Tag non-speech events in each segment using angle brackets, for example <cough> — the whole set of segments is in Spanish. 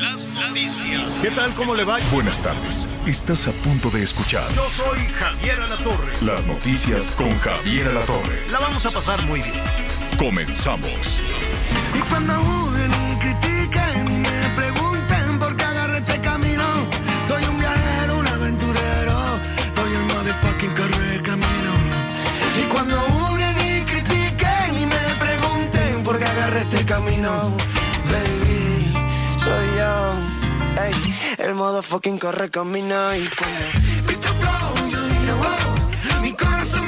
Las noticias. ¿Qué tal? ¿Cómo le va? Buenas tardes. Estás a punto de escuchar Yo soy Javier Alatorre. las noticias con Javier Alatorre. La vamos a pasar muy bien. Comenzamos. Y cuando juzguen y critiquen y me pregunten por qué agarré este camino, soy un viajero, un aventurero, soy el motherfucking corre camino. Y cuando juzguen y critiquen y me pregunten por qué agarré este camino, el motherfucking corre camino. Y mi corazón.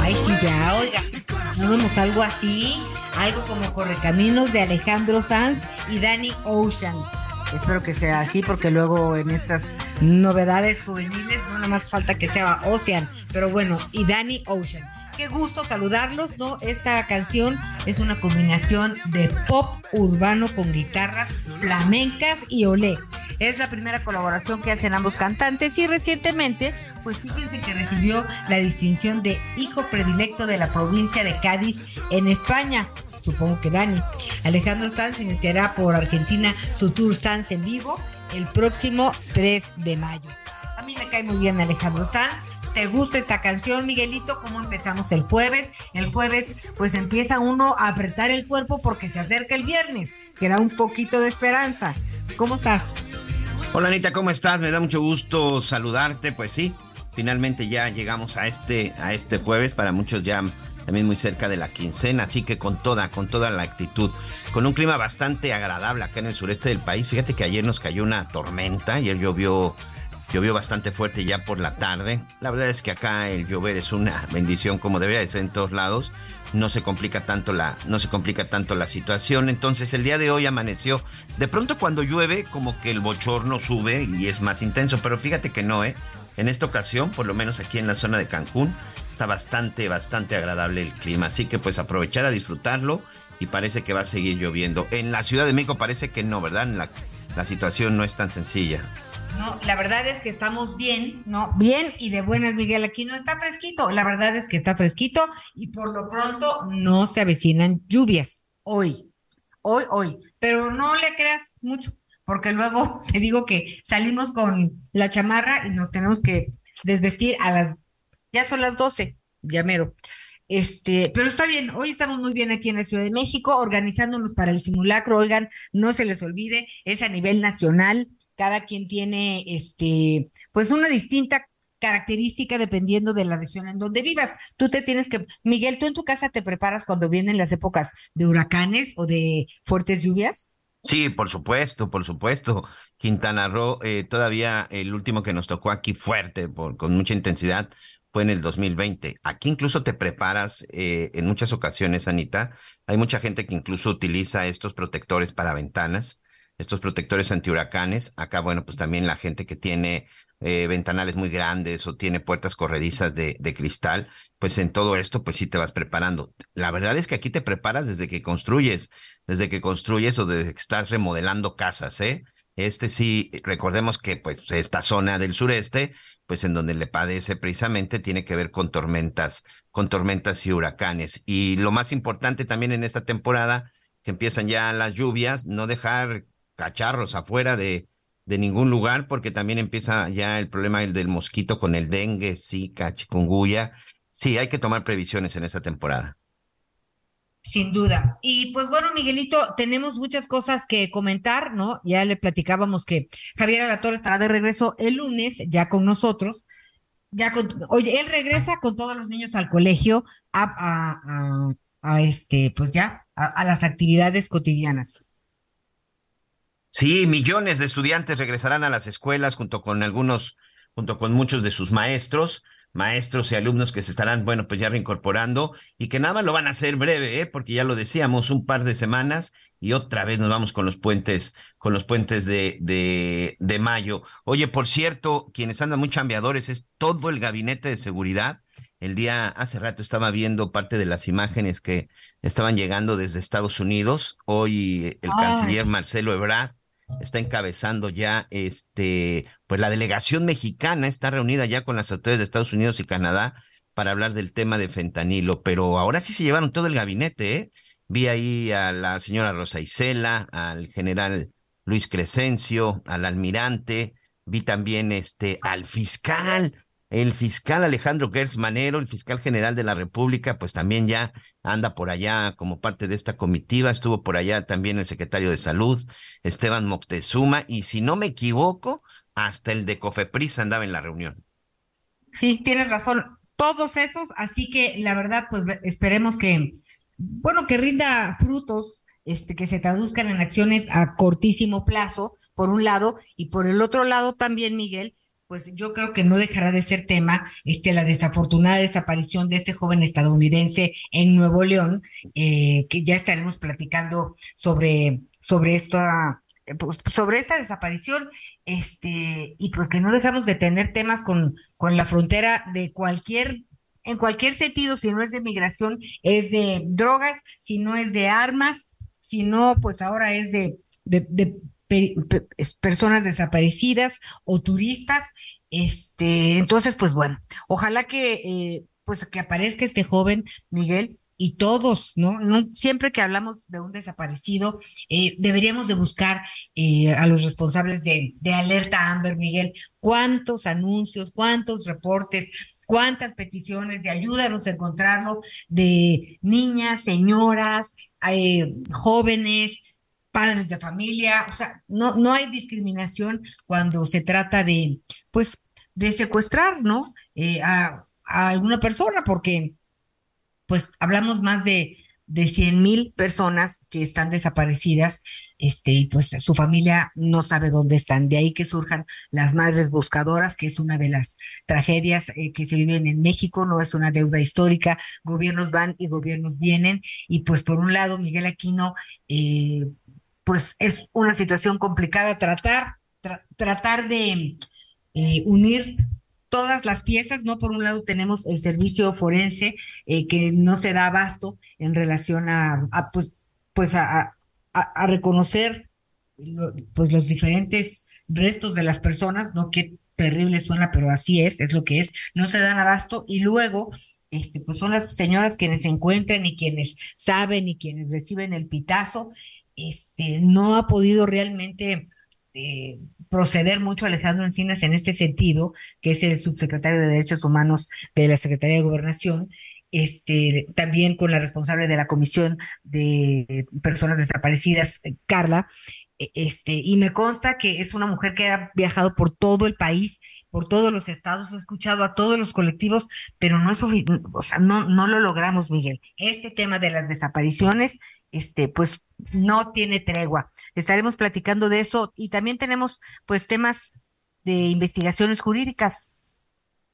Ay, sí, ya, oiga. No vemos algo así, algo como Correcaminos de Alejandro Sanz y Danny Ocean. Espero que sea así porque luego en estas novedades juveniles no nada más falta que sea Ocean, pero bueno, y Danny Ocean. Qué gusto saludarlos, ¿no? Esta canción es una combinación de pop urbano con guitarras flamencas y olé. Es la primera colaboración que hacen ambos cantantes y recientemente, pues fíjense que recibió la distinción de hijo predilecto de la provincia de Cádiz en España. Supongo que Dani. Alejandro Sanz iniciará por Argentina su tour Sanz en vivo el próximo 3 de mayo. A mí me cae muy bien Alejandro Sanz. ¿Te gusta esta canción, Miguelito? ¿Cómo empezamos el jueves? El jueves, pues empieza uno a apretar el cuerpo porque se acerca el viernes, que da un poquito de esperanza. ¿Cómo estás? Hola Anita, ¿cómo estás? Me da mucho gusto saludarte. Pues sí, finalmente ya llegamos a este, a este jueves, para muchos ya también muy cerca de la quincena, así que con toda, con toda la actitud, con un clima bastante agradable acá en el sureste del país. Fíjate que ayer nos cayó una tormenta, ayer llovió, llovió bastante fuerte ya por la tarde. La verdad es que acá el llover es una <laughs> bendición como debería de ser en todos lados. No se complica tanto la, no se complica tanto la situación. Entonces el día de hoy amaneció. De pronto cuando llueve, como que el bochorno sube y es más intenso. Pero fíjate que no, ¿eh? En esta ocasión, por lo menos aquí en la zona de Cancún, está bastante, bastante agradable el clima. Así que pues aprovechar a disfrutarlo y parece que va a seguir lloviendo. En la Ciudad de México parece que no, ¿verdad? La, la situación no es tan sencilla. No, la verdad es que estamos bien, ¿no? Bien y de buenas, Miguel. Aquí no está fresquito. La verdad es que está fresquito y por lo pronto no se avecinan lluvias. Hoy, hoy, hoy. Pero no le creas mucho, porque luego <laughs> te digo que salimos con la chamarra y nos tenemos que desvestir a las. Ya son las 12, ya mero. Este, pero está bien, hoy estamos muy bien aquí en la Ciudad de México, organizándonos para el simulacro. Oigan, no se les olvide, es a nivel nacional cada quien tiene este pues una distinta característica dependiendo de la región en donde vivas. Tú te tienes que, Miguel, ¿tú en tu casa te preparas cuando vienen las épocas de huracanes o de fuertes lluvias? Sí, por supuesto, por supuesto. Quintana Roo, eh, todavía el último que nos tocó aquí fuerte, por, con mucha intensidad, fue en el 2020. Aquí incluso te preparas eh, en muchas ocasiones, Anita. Hay mucha gente que incluso utiliza estos protectores para ventanas estos protectores antihuracanes. Acá, bueno, pues también la gente que tiene eh, ventanales muy grandes o tiene puertas corredizas de, de, cristal, pues en todo esto, pues sí te vas preparando. La verdad es que aquí te preparas desde que construyes, desde que construyes o desde que estás remodelando casas, ¿eh? Este sí, recordemos que pues esta zona del sureste, pues en donde le padece precisamente tiene que ver con tormentas, con tormentas y huracanes. Y lo más importante también en esta temporada, que empiezan ya las lluvias, no dejar cacharros afuera de, de ningún lugar, porque también empieza ya el problema el del mosquito con el dengue, zika, chikungunya. Sí, hay que tomar previsiones en esta temporada. Sin duda. Y pues bueno, Miguelito, tenemos muchas cosas que comentar, ¿no? Ya le platicábamos que Javier Alatorre estará de regreso el lunes, ya con nosotros. Ya con, oye, él regresa con todos los niños al colegio a, a este, pues ya, a las actividades cotidianas. Sí, millones de estudiantes regresarán a las escuelas junto con algunos junto con muchos de sus maestros, maestros y alumnos que se estarán, bueno, pues ya reincorporando y que nada más lo van a hacer breve, ¿eh? porque ya lo decíamos, un par de semanas y otra vez nos vamos con los puentes, con los puentes de, de, de mayo. Oye, por cierto, quienes andan muy chambeadores es todo el gabinete de seguridad. El día, hace rato estaba viendo parte de las imágenes que estaban llegando desde Estados Unidos. Hoy el canciller Marcelo Ebrard está encabezando ya este, pues la delegación mexicana está reunida ya con las autoridades de Estados Unidos y Canadá para hablar del tema de fentanilo, pero ahora sí se llevaron todo el gabinete, ¿eh? Vi ahí a la señora Rosa Isela, al general Luis Crescencio, al almirante, vi también este al fiscal, el fiscal Alejandro Gertz Manero, el fiscal general de la República, pues también ya anda por allá como parte de esta comitiva. Estuvo por allá también el secretario de Salud, Esteban Moctezuma, y si no me equivoco, hasta el de Cofepris andaba en la reunión. Sí, tienes razón. Todos esos, así que la verdad, pues esperemos que, bueno, que rinda frutos este, que se traduzcan en acciones a cortísimo plazo, por un lado, y por el otro lado también, Miguel, pues yo creo que no dejará de ser tema este, la desafortunada desaparición de este joven estadounidense en Nuevo León, eh, que ya estaremos platicando sobre, sobre esta, pues, sobre esta desaparición, este, y pues que no dejamos de tener temas con, con la frontera de cualquier en cualquier sentido, si no es de migración, es de drogas, si no es de armas, si no, pues ahora es de, de, de personas desaparecidas o turistas. Este, entonces, pues bueno, ojalá que, eh, pues que aparezca este joven Miguel y todos, ¿no? siempre que hablamos de un desaparecido, eh, deberíamos de buscar eh, a los responsables de, de Alerta Amber, Miguel, cuántos anuncios, cuántos reportes, cuántas peticiones de ayúdanos a encontrarlo, de niñas, señoras, jóvenes, padres de familia, o sea, no, no hay discriminación cuando se trata de, pues, de secuestrar, ¿no? Eh, a, alguna persona, porque, pues, hablamos más de, de 100 mil personas que están desaparecidas, este, y pues su familia no sabe dónde están. De ahí que surjan las madres buscadoras, que es una de las tragedias eh, que se viven en México, no es una deuda histórica, gobiernos van y gobiernos vienen, y pues por un lado, Miguel Aquino, eh, pues es una situación complicada tratar, tratar de eh, unir todas las piezas, ¿no? Por un lado tenemos el servicio forense eh, que no se da abasto en relación a, pues, pues a, a, reconocer pues los diferentes restos de las personas, ¿no? Qué terrible suena, pero así es, es lo que es, no se dan abasto y luego este, pues son las señoras quienes se encuentran y quienes saben y quienes reciben el pitazo este, no ha podido realmente eh, proceder mucho Alejandro Encinas en este sentido, que es el subsecretario de Derechos Humanos de la Secretaría de Gobernación, este, también con la responsable de la Comisión de Personas Desaparecidas, Carla, e, este, y me consta que es una mujer que ha viajado por todo el país, por todos los estados, ha escuchado a todos los colectivos, pero no es o sea, no, no lo logramos, Miguel. Este tema de las desapariciones este, pues no tiene tregua. Estaremos platicando de eso y también tenemos pues temas de investigaciones jurídicas.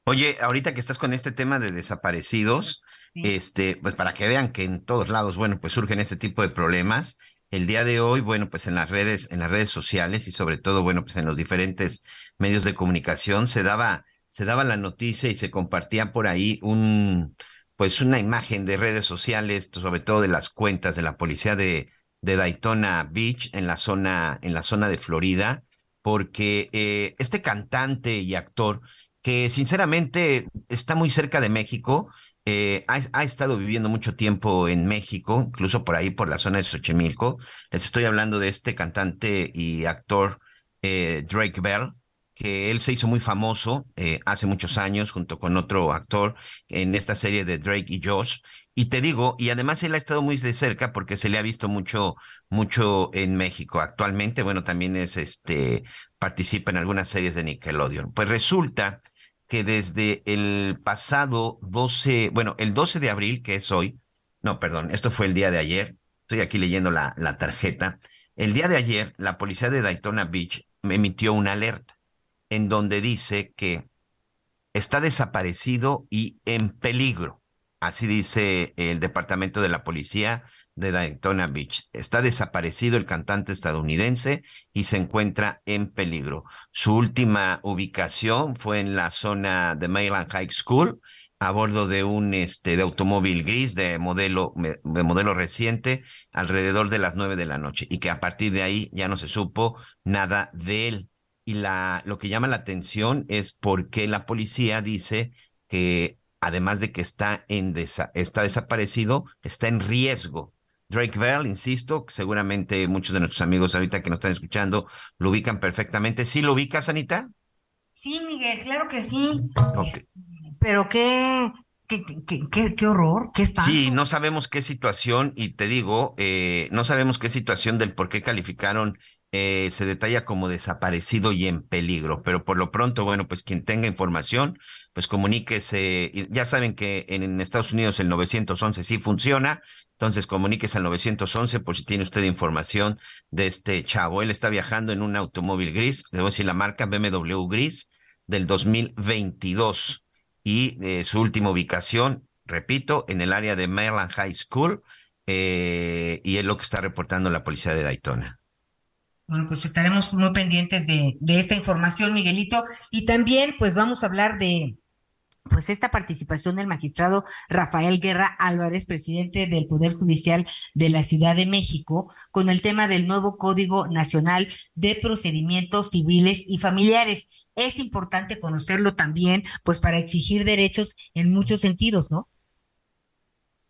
Oye, ahorita que estás con este tema de desaparecidos, este, pues para que vean que en todos lados, bueno, pues surgen este tipo de problemas. El día de hoy, bueno, pues en las redes, en las redes sociales y sobre todo, bueno, pues en los diferentes medios de comunicación se daba, se daba la noticia y se compartía por ahí un, pues una imagen de redes sociales, sobre todo de las cuentas de la policía de, de Daytona Beach en la zona, en la zona de Florida, porque eh, este cantante y actor que sinceramente está muy cerca de México, eh, ha, ha, estado viviendo mucho tiempo en México, incluso por ahí, por la zona de Xochimilco. Les estoy hablando de este cantante y actor eh, Drake Bell, que él se hizo muy famoso eh, hace muchos años junto con otro actor en esta serie de Drake y Josh. Y te digo, y además él ha estado muy de cerca porque se le ha visto mucho, mucho en México. Actualmente, bueno, también es este, participa en algunas series de Nickelodeon. Pues resulta que desde el pasado 12, bueno, el 12 de abril, que es hoy, no, perdón, esto fue el día de ayer, estoy aquí leyendo la, la tarjeta. El día de ayer, la policía de Daytona Beach emitió una alerta en donde dice que está desaparecido y en peligro. Así dice el Departamento de la Policía de Daytona Beach. Está desaparecido el cantante estadounidense y se encuentra en peligro. Su última ubicación fue en la zona de Mayland High School a bordo de un este de automóvil gris de modelo de modelo reciente alrededor de las nueve de la noche y que a partir de ahí ya no se supo nada de él y la lo que llama la atención es porque la policía dice que además de que está en está desaparecido está en riesgo Drake Bell, insisto, seguramente muchos de nuestros amigos ahorita que nos están escuchando lo ubican perfectamente. ¿Sí lo ubicas, Anita? Sí, Miguel, claro que sí. Este, pero qué, qué, qué, qué, horror, qué está. Sí, no sabemos qué situación, y te digo, eh, no sabemos qué situación del por qué calificaron eh, se detalla como desaparecido y en peligro, pero por lo pronto, bueno, pues quien tenga información, pues comuníquese. Ya saben que en Estados Unidos el 911 sí funciona, entonces comuníquese al 911 por si tiene usted información de este chavo. Él está viajando en un automóvil gris, le voy a decir la marca BMW gris del 2022 y eh, su última ubicación, repito, en el área de Maryland High School, eh, y es lo que está reportando la policía de Daytona. Bueno, pues estaremos muy pendientes de, esta información, Miguelito, y también pues vamos a hablar de, pues esta participación del magistrado Rafael Guerra Álvarez, presidente del Poder Judicial de la Ciudad de México, con el tema del nuevo Código Nacional de Procedimientos Civiles y Familiares. Es importante conocerlo también, pues para exigir derechos en muchos sentidos, ¿no?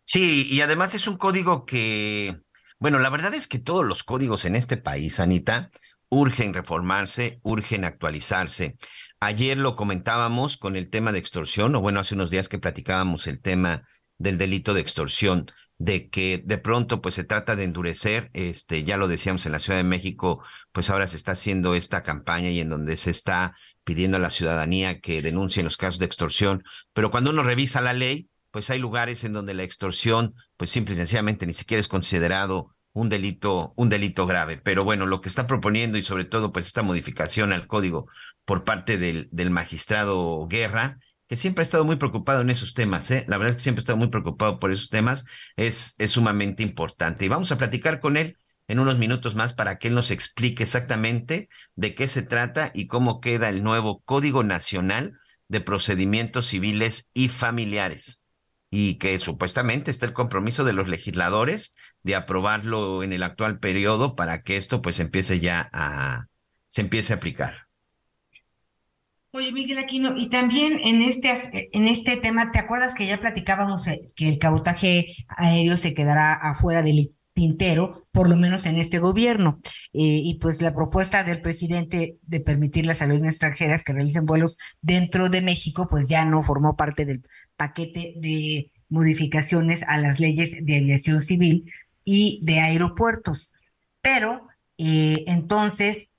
Sí, y además es un código que, bueno, la verdad es que todos los códigos en este país, Anita, urgen reformarse, urgen actualizarse. Ayer lo comentábamos con el tema de extorsión, o bueno, hace unos días que platicábamos el tema del delito de extorsión, de que de pronto pues se trata de endurecer, este, ya lo decíamos en la Ciudad de México, pues ahora se está haciendo esta campaña y en donde se está pidiendo a la ciudadanía que denuncien los casos de extorsión, pero cuando uno revisa la ley, pues hay lugares en donde la extorsión, pues simple y sencillamente ni siquiera es considerado un delito, un delito grave. Pero bueno, lo que está proponiendo y sobre todo, pues esta modificación al código por parte del, magistrado Guerra, que siempre ha estado muy preocupado en esos temas, ¿eh? La verdad es que siempre ha estado muy preocupado por esos temas, es sumamente importante. Y vamos a platicar con él en unos minutos más para que él nos explique exactamente de qué se trata y cómo queda el nuevo Código Nacional de Procedimientos Civiles y Familiares. Y que supuestamente está el compromiso de los legisladores de aprobarlo en el actual periodo para que esto pues empiece ya a, se empiece a aplicar. Oye, Miguel Aquino, y también en este, en este tema, ¿te acuerdas que ya platicábamos eh, que el cabotaje aéreo se quedará afuera del tintero, por lo menos en este gobierno? Eh, y pues la propuesta del presidente de permitir las aerolíneas extranjeras que realicen vuelos dentro de México, pues ya no formó parte del paquete de modificaciones a las leyes de aviación civil y de aeropuertos. Pero eh, entonces,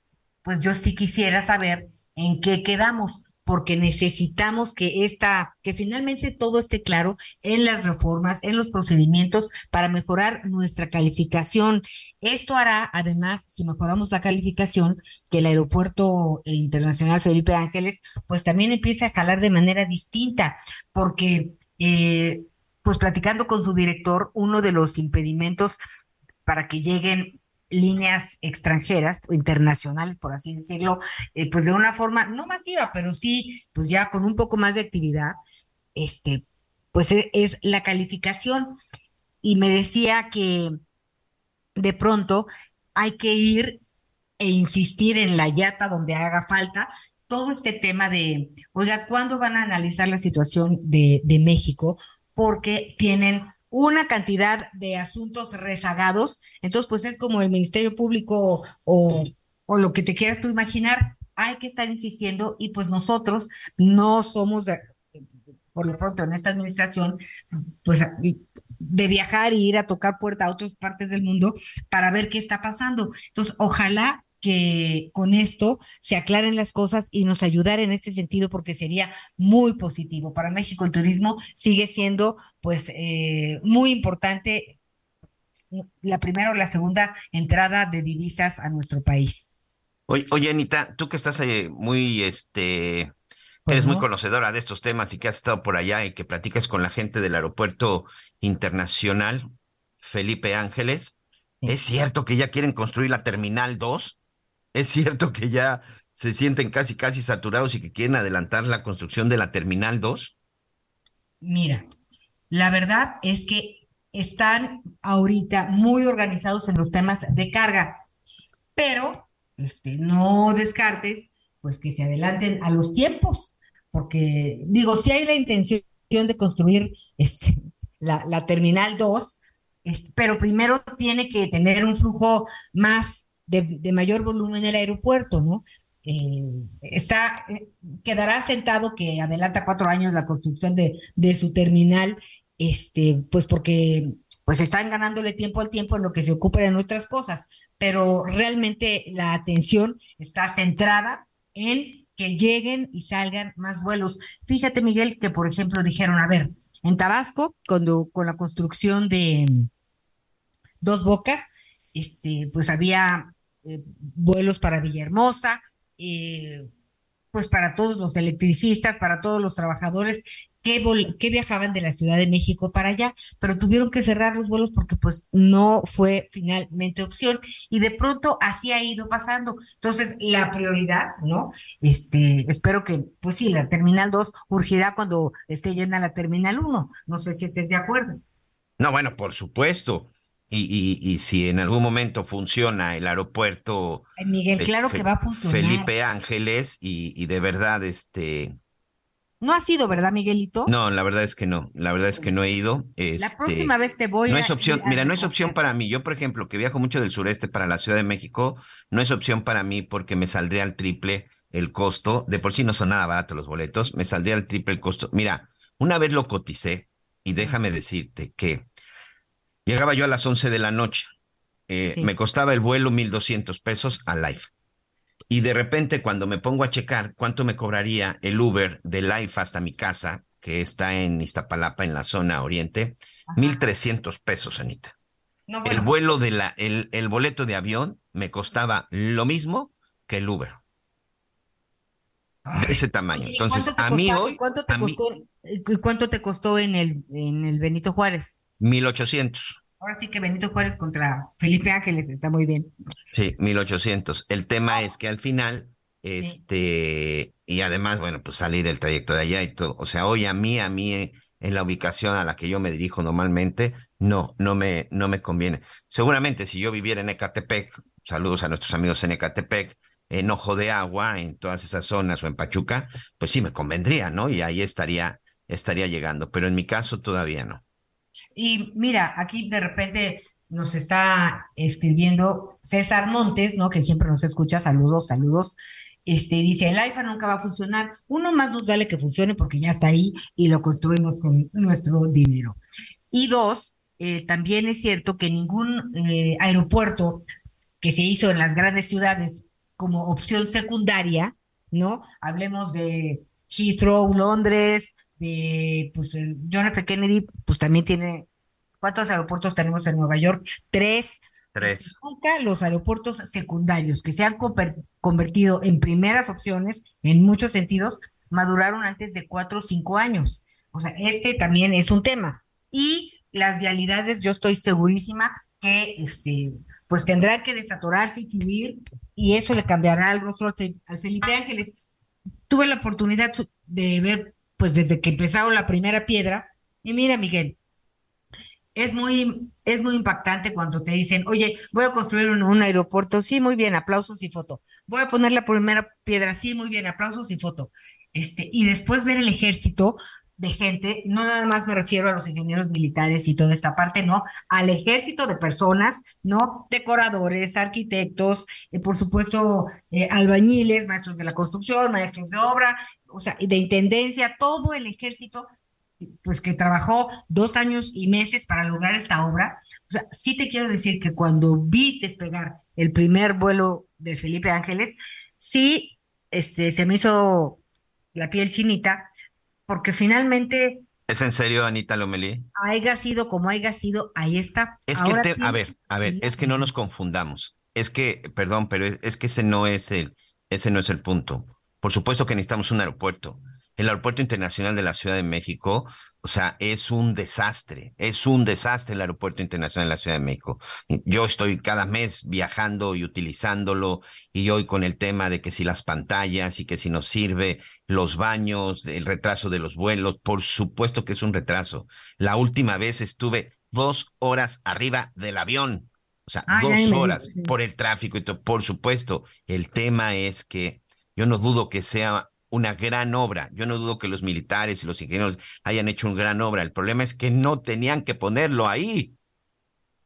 pues yo sí quisiera saber en qué quedamos, porque necesitamos que esta, que finalmente todo esté claro en las reformas, en los procedimientos para mejorar nuestra calificación. Esto hará, además, si mejoramos la calificación, que el aeropuerto internacional Felipe Ángeles, pues también empiece a jalar de manera distinta, porque, eh, pues platicando con su director, uno de los impedimentos para que lleguen líneas extranjeras, internacionales, por así decirlo, eh, pues de una forma no masiva, pero sí, pues ya con un poco más de actividad, este, pues es, es la calificación. Y me decía que de pronto hay que ir e insistir en la yata donde haga falta, todo este tema de, oiga, ¿cuándo van a analizar la situación de México? Porque tienen una cantidad de asuntos rezagados, entonces pues es como el Ministerio Público o, o lo que te quieras tú imaginar, hay que estar insistiendo y pues nosotros no somos, por lo pronto en esta administración, pues de viajar y ir a tocar puerta a otras partes del mundo para ver qué está pasando. Entonces, ojalá que con esto se aclaren las cosas y nos ayudar en este sentido porque sería muy positivo. Para México el turismo sigue siendo pues eh, muy importante la primera o la segunda entrada de divisas a nuestro país. Oye, oye, Anita, tú que estás eh, muy, este, Pues eres muy no. conocedora de estos temas y que has estado por allá y que platicas con la gente del aeropuerto internacional Felipe Ángeles, Sí. ¿es cierto que ya quieren construir la Terminal 2? ¿Es cierto que ya se sienten casi, casi saturados y que quieren adelantar la construcción de la Terminal 2? Mira, la verdad es que están ahorita muy organizados en los temas de carga, pero este, no descartes pues que se adelanten a los tiempos, porque digo, si hay la intención de construir este, la, la Terminal 2, este, pero primero tiene que tener un flujo más de, mayor volumen el aeropuerto, ¿no? Eh, está, quedará sentado que adelanta cuatro años la construcción de, de su terminal, este, pues porque pues están ganándole tiempo al tiempo en lo que se ocupan en otras cosas, pero realmente la atención está centrada en que lleguen y salgan más vuelos. Fíjate, Miguel, que por ejemplo dijeron, a ver, en Tabasco, cuando con la construcción de Dos Bocas, este, pues había eh, vuelos para Villahermosa, eh, pues para todos los electricistas, para todos los trabajadores que, viajaban de la Ciudad de México para allá, pero tuvieron que cerrar los vuelos porque pues no fue finalmente opción y de pronto así ha ido pasando. Entonces, la prioridad, ¿no? Este, espero que, pues sí, la Terminal 2 urgirá cuando esté llena la Terminal 1. No sé si estés de acuerdo. No, bueno, por supuesto. Y, y, y si en algún momento funciona el aeropuerto Miguel, claro que va a funcionar. Felipe Ángeles y, y de verdad, este, No ha sido, ¿verdad, Miguelito? no, la verdad es que no, la verdad es que no he ido. La Este, próxima vez te voy no a es opción, mira, no es opción para mí. Yo, por ejemplo, que viajo mucho del sureste para la Ciudad de México, no es opción para mí porque me saldría al triple el costo. De por sí no son nada baratos los boletos, me saldría al triple el costo. Mira, una vez lo coticé y déjame decirte que llegaba yo a las 11 de la noche. eh, Sí. Me costaba el vuelo 1,200 pesos a Life. Y de repente, cuando me pongo a checar cuánto me cobraría el Uber de Life hasta mi casa, que está en Iztapalapa, en la zona oriente, Ajá. 1,300 pesos, Anita. No, El vuelo de la, el, el boleto de avión me costaba lo mismo que el Uber. De ese tamaño. Oye, ¿y Entonces, a mí hoy, ¿Cuánto te mí, costó, y cuánto te costó en el, en el Benito Juárez? 1,800. Ahora sí que Benito Juárez contra Felipe Ángeles está muy bien. Sí, 1800. El tema es que al final, este, y además, bueno, pues salir el trayecto de allá y todo. O sea, hoy a mí, a mí, en la ubicación a la que yo me dirijo normalmente, no, no me, no me conviene. Seguramente si yo viviera en Ecatepec, saludos a nuestros amigos en Ecatepec, en Ojo de Agua, en todas esas zonas o en Pachuca, pues sí me convendría, ¿no? Y ahí estaría, estaría llegando. Pero en mi caso todavía no. Y mira, aquí de repente nos está escribiendo César Montes, ¿no? Que siempre nos escucha. Saludos, saludos. Este dice, el IFA nunca va a funcionar. Uno más nos vale que funcione porque ya está ahí y lo construimos con nuestro dinero. Y dos, eh, también es cierto que ningún eh, aeropuerto que se hizo en las grandes ciudades como opción secundaria, ¿no? Hablemos de Heathrow, Londres, de pues el John F. Kennedy, pues también tiene, ¿cuántos aeropuertos tenemos en Nueva York? Tres. Tres. Nunca los aeropuertos secundarios que se han conver- convertido en primeras opciones en muchos sentidos maduraron antes de cuatro o cinco años. O sea, este también es un tema. Y las vialidades, yo estoy segurísima que este, pues tendrán que desatorarse y fluir, y eso le cambiará rostro al, Fe- al Felipe Ángeles. Tuve la oportunidad de ver, pues desde que empezaron la primera piedra, y mira, Miguel, es muy, es muy impactante cuando te dicen, oye, voy a construir un, aeropuerto, sí, muy bien, aplausos y foto. Voy a poner la primera piedra, sí, muy bien, aplausos y foto. Este, y después ver el ejército de gente, no nada más me refiero a los ingenieros militares y toda esta parte, no, al ejército de personas, ¿no? Decoradores, arquitectos, eh, por supuesto, eh, albañiles, maestros de la construcción, maestros de obra, o sea, de intendencia, todo el ejército pues que trabajó dos años y meses para lograr esta obra. O sea, sí te quiero decir que cuando vi despegar el primer vuelo de Felipe Ángeles, sí, este, se me hizo la piel chinita, porque finalmente ¿Es en serio, Anita Lomelí? haya sido como haya sido, ahí está. Es que el a ver, a ver, es que no nos confundamos. es que, perdón, pero es, es que ese no es el, ese no es el punto. Por supuesto que necesitamos un aeropuerto. El aeropuerto internacional de la Ciudad de México o sea, es un desastre, es un desastre el Aeropuerto Internacional de la Ciudad de México. Yo estoy cada mes viajando y utilizándolo y hoy con el tema de que si las pantallas y que si nos sirve los baños, el retraso de los vuelos, por supuesto que es un retraso. La última vez estuve dos horas arriba del avión, o sea, dos horas por el tráfico y todo. Por supuesto, el tema es que yo no dudo que sea una gran obra. Yo no dudo que los militares y los ingenieros hayan hecho una gran obra. El problema es que no tenían que ponerlo ahí.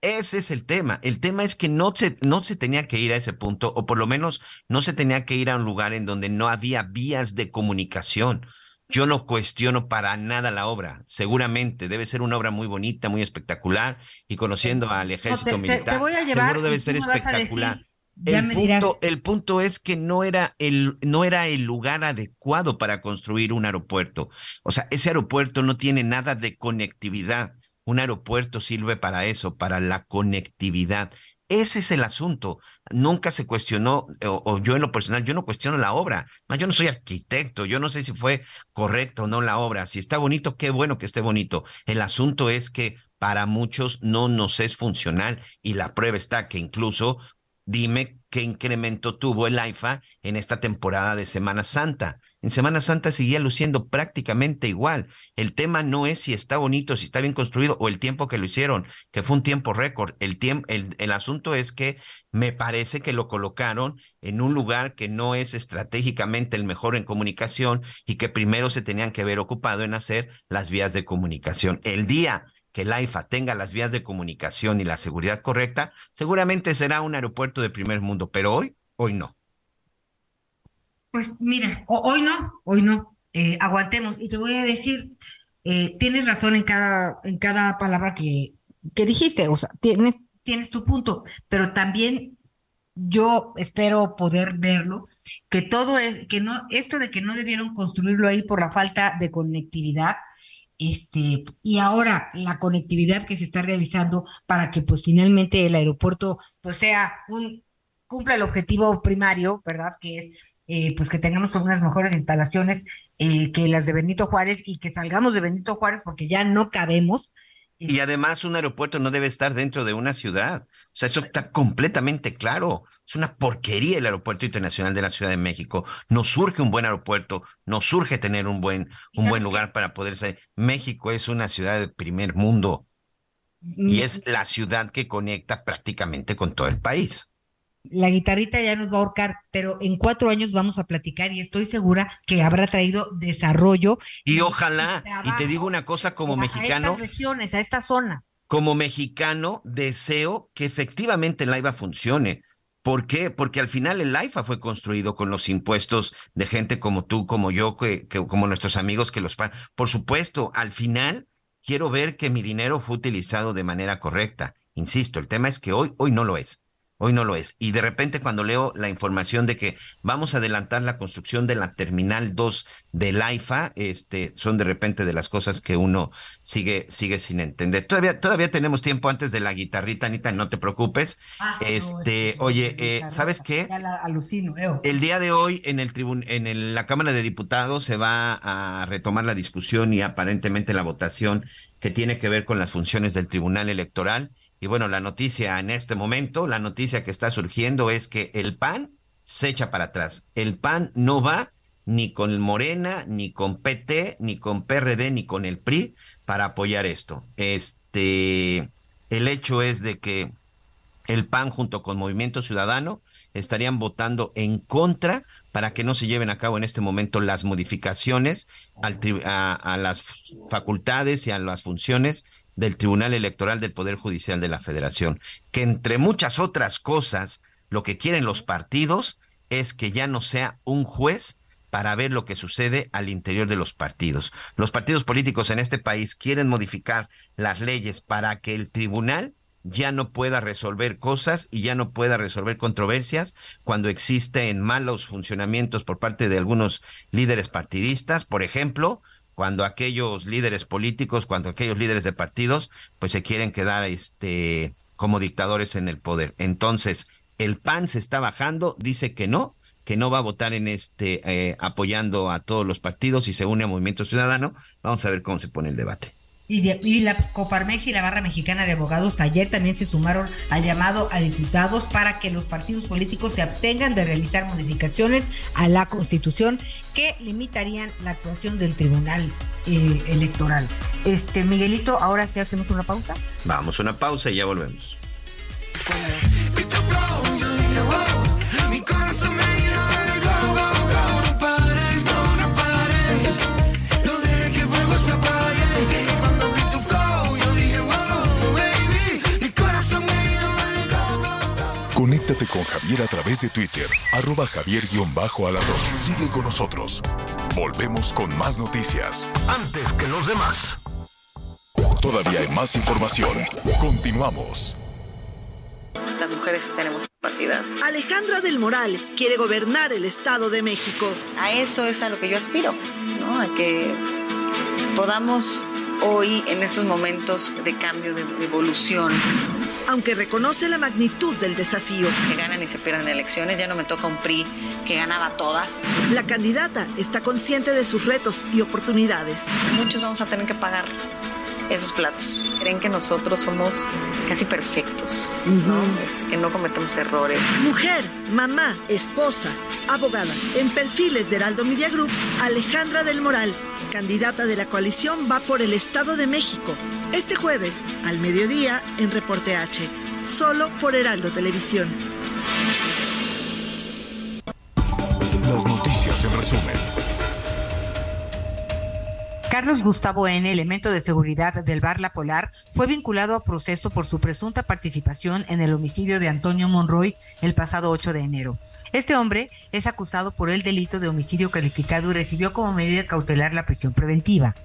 Ese es el tema. El tema es que no se, no se tenía que ir a ese punto, o por lo menos no se tenía que ir a un lugar en donde no había vías de comunicación. Yo no cuestiono para nada la obra. Seguramente debe ser una obra muy bonita, muy espectacular, y conociendo al ejército te- militar, te voy a llevar seguro debe ser espectacular. Ya El me dirás, punto, el punto es que no era el, no era el lugar adecuado para construir un aeropuerto. O sea, ese aeropuerto no tiene nada de conectividad. Un aeropuerto sirve para eso, para la conectividad. Ese es el asunto. Nunca se cuestionó, o, o yo en lo personal, yo no cuestiono la obra. Más, Yo no soy arquitecto, yo no sé si fue correcto o no la obra. Si está bonito, qué bueno que esté bonito. El asunto es que para muchos no nos es funcional y la prueba está que incluso dime qué incremento tuvo el AIFA en esta temporada de Semana Santa. En Semana Santa seguía luciendo prácticamente igual. El tema no es si está bonito, si está bien construido o el tiempo que lo hicieron, que fue un tiempo récord. El, el, el asunto es que me parece que lo colocaron en un lugar que no es estratégicamente el mejor en comunicación y que primero se tenían que haber ocupado en hacer las vías de comunicación. El día que el AIFA tenga las vías de comunicación y la seguridad correcta, seguramente será un aeropuerto de primer mundo, pero hoy, hoy no. Pues mira, ho- hoy no, hoy no, eh, aguantemos. Y te voy a decir, eh, tienes razón en cada, en cada palabra que, que dijiste, o sea, tienes, tienes tu punto, pero también yo espero poder verlo, que todo es, que no, esto de que no debieron construirlo ahí por la falta de conectividad, este, y ahora la conectividad que se está realizando para que pues finalmente el aeropuerto pues sea un, cumpla el objetivo primario, ¿verdad? Que es eh, pues que tengamos unas mejores instalaciones eh, que las de Benito Juárez y que salgamos de Benito Juárez porque ya no cabemos. Y además un aeropuerto no debe estar dentro de una ciudad. O sea, eso está completamente claro. Es una porquería el aeropuerto internacional de la Ciudad de México. Nos surge un buen aeropuerto, nos surge tener un buen, ¿Y un buen lugar para poder salir. México es una ciudad de primer mundo y es la ciudad que conecta prácticamente con todo el país. La guitarrita ya nos va a ahorcar, pero en cuatro años vamos a platicar y estoy segura que habrá traído desarrollo Y ojalá, y te digo una cosa como a- mexicano, a estas regiones, a estas zonas. como mexicano, deseo que efectivamente el AIFA funcione. ¿Por qué? Porque al final el AIFA fue construido con los impuestos de gente como tú, como yo, que, que- como nuestros amigos que los pagan. Por supuesto, al final quiero ver que mi dinero fue utilizado de manera correcta. Insisto, el tema es que hoy, hoy no lo es. Hoy no lo es. Y de repente cuando leo la información de que vamos a adelantar la construcción de la Terminal 2 del AIFA, este, son de repente de las cosas que uno sigue, sigue sin entender. Todavía, todavía tenemos tiempo antes de la guitarrita, Anita, no te preocupes. Ah, Este, oye, eh, ¿sabes qué? Ya la alucino, Eo. El día de hoy en el tribun en el- la Cámara de Diputados se va a retomar la discusión y aparentemente la votación que tiene que ver con las funciones del Tribunal Electoral. Y bueno, la noticia en este momento, la noticia que está surgiendo es que el PAN se echa para atrás. El PAN no va ni con Morena, ni con PT, ni con PRD, ni con el PRI para apoyar esto. Este, el hecho es de que el PAN junto con Movimiento Ciudadano estarían votando en contra para que no se lleven a cabo en este momento las modificaciones al a las facultades y a las funciones del Tribunal Electoral del Poder Judicial de la Federación, que entre muchas otras cosas, lo que quieren los partidos es que ya no sea un juez para ver lo que sucede al interior de los partidos. Los partidos políticos en este país quieren modificar las leyes para que el tribunal ya no pueda resolver cosas y ya no pueda resolver controversias cuando existen malos funcionamientos por parte de algunos líderes partidistas, por ejemplo, cuando aquellos líderes políticos, cuando aquellos líderes de partidos, pues se quieren quedar este como dictadores en el poder. Entonces, El PAN se está bajando, dice que no, que no va a votar en este eh, apoyando a todos los partidos y se une a Movimiento Ciudadano. Vamos a ver cómo se pone el debate. Y, de- y la Coparmex y la Barra Mexicana de Abogados ayer también se sumaron al llamado a diputados para que los partidos políticos se abstengan de realizar modificaciones a la Constitución que limitarían la actuación del Tribunal eh, Electoral. Este Miguelito, ahora sí hacemos una pausa. Vamos una pausa y ya volvemos. Con Javier a través de Twitter, arroba javier-alador. Sigue con nosotros. Volvemos con más noticias. Antes que los demás. Todavía hay más información. Continuamos. Las mujeres tenemos capacidad. Alejandra del Moral quiere gobernar el Estado de México. A eso es a lo que yo aspiro, ¿no? A que podamos hoy, en estos momentos de cambio, de de evolución, Aunque reconoce la magnitud del desafío, que ganan y se pierden elecciones, ya no me toca un PRI que ganaba todas. la candidata está consciente de sus retos y oportunidades. Muchos vamos a tener que pagar esos platos. Creen que nosotros somos casi perfectos, ¿no? Este, que no cometemos errores. Mujer, mamá, esposa, abogada. En perfiles de Heraldo Media Group, Alejandra del Moral, candidata de la coalición, va por el Estado de México. Este jueves, al mediodía, en Reporte H, solo por Heraldo Televisión. Las noticias en resumen. Carlos Gustavo N., elemento de seguridad del Bar La Polar, fue vinculado a proceso por su presunta participación en el homicidio de Antonio Monroy el pasado 8 de enero. Este hombre es acusado por el delito de homicidio calificado y recibió como medida cautelar la prisión preventiva.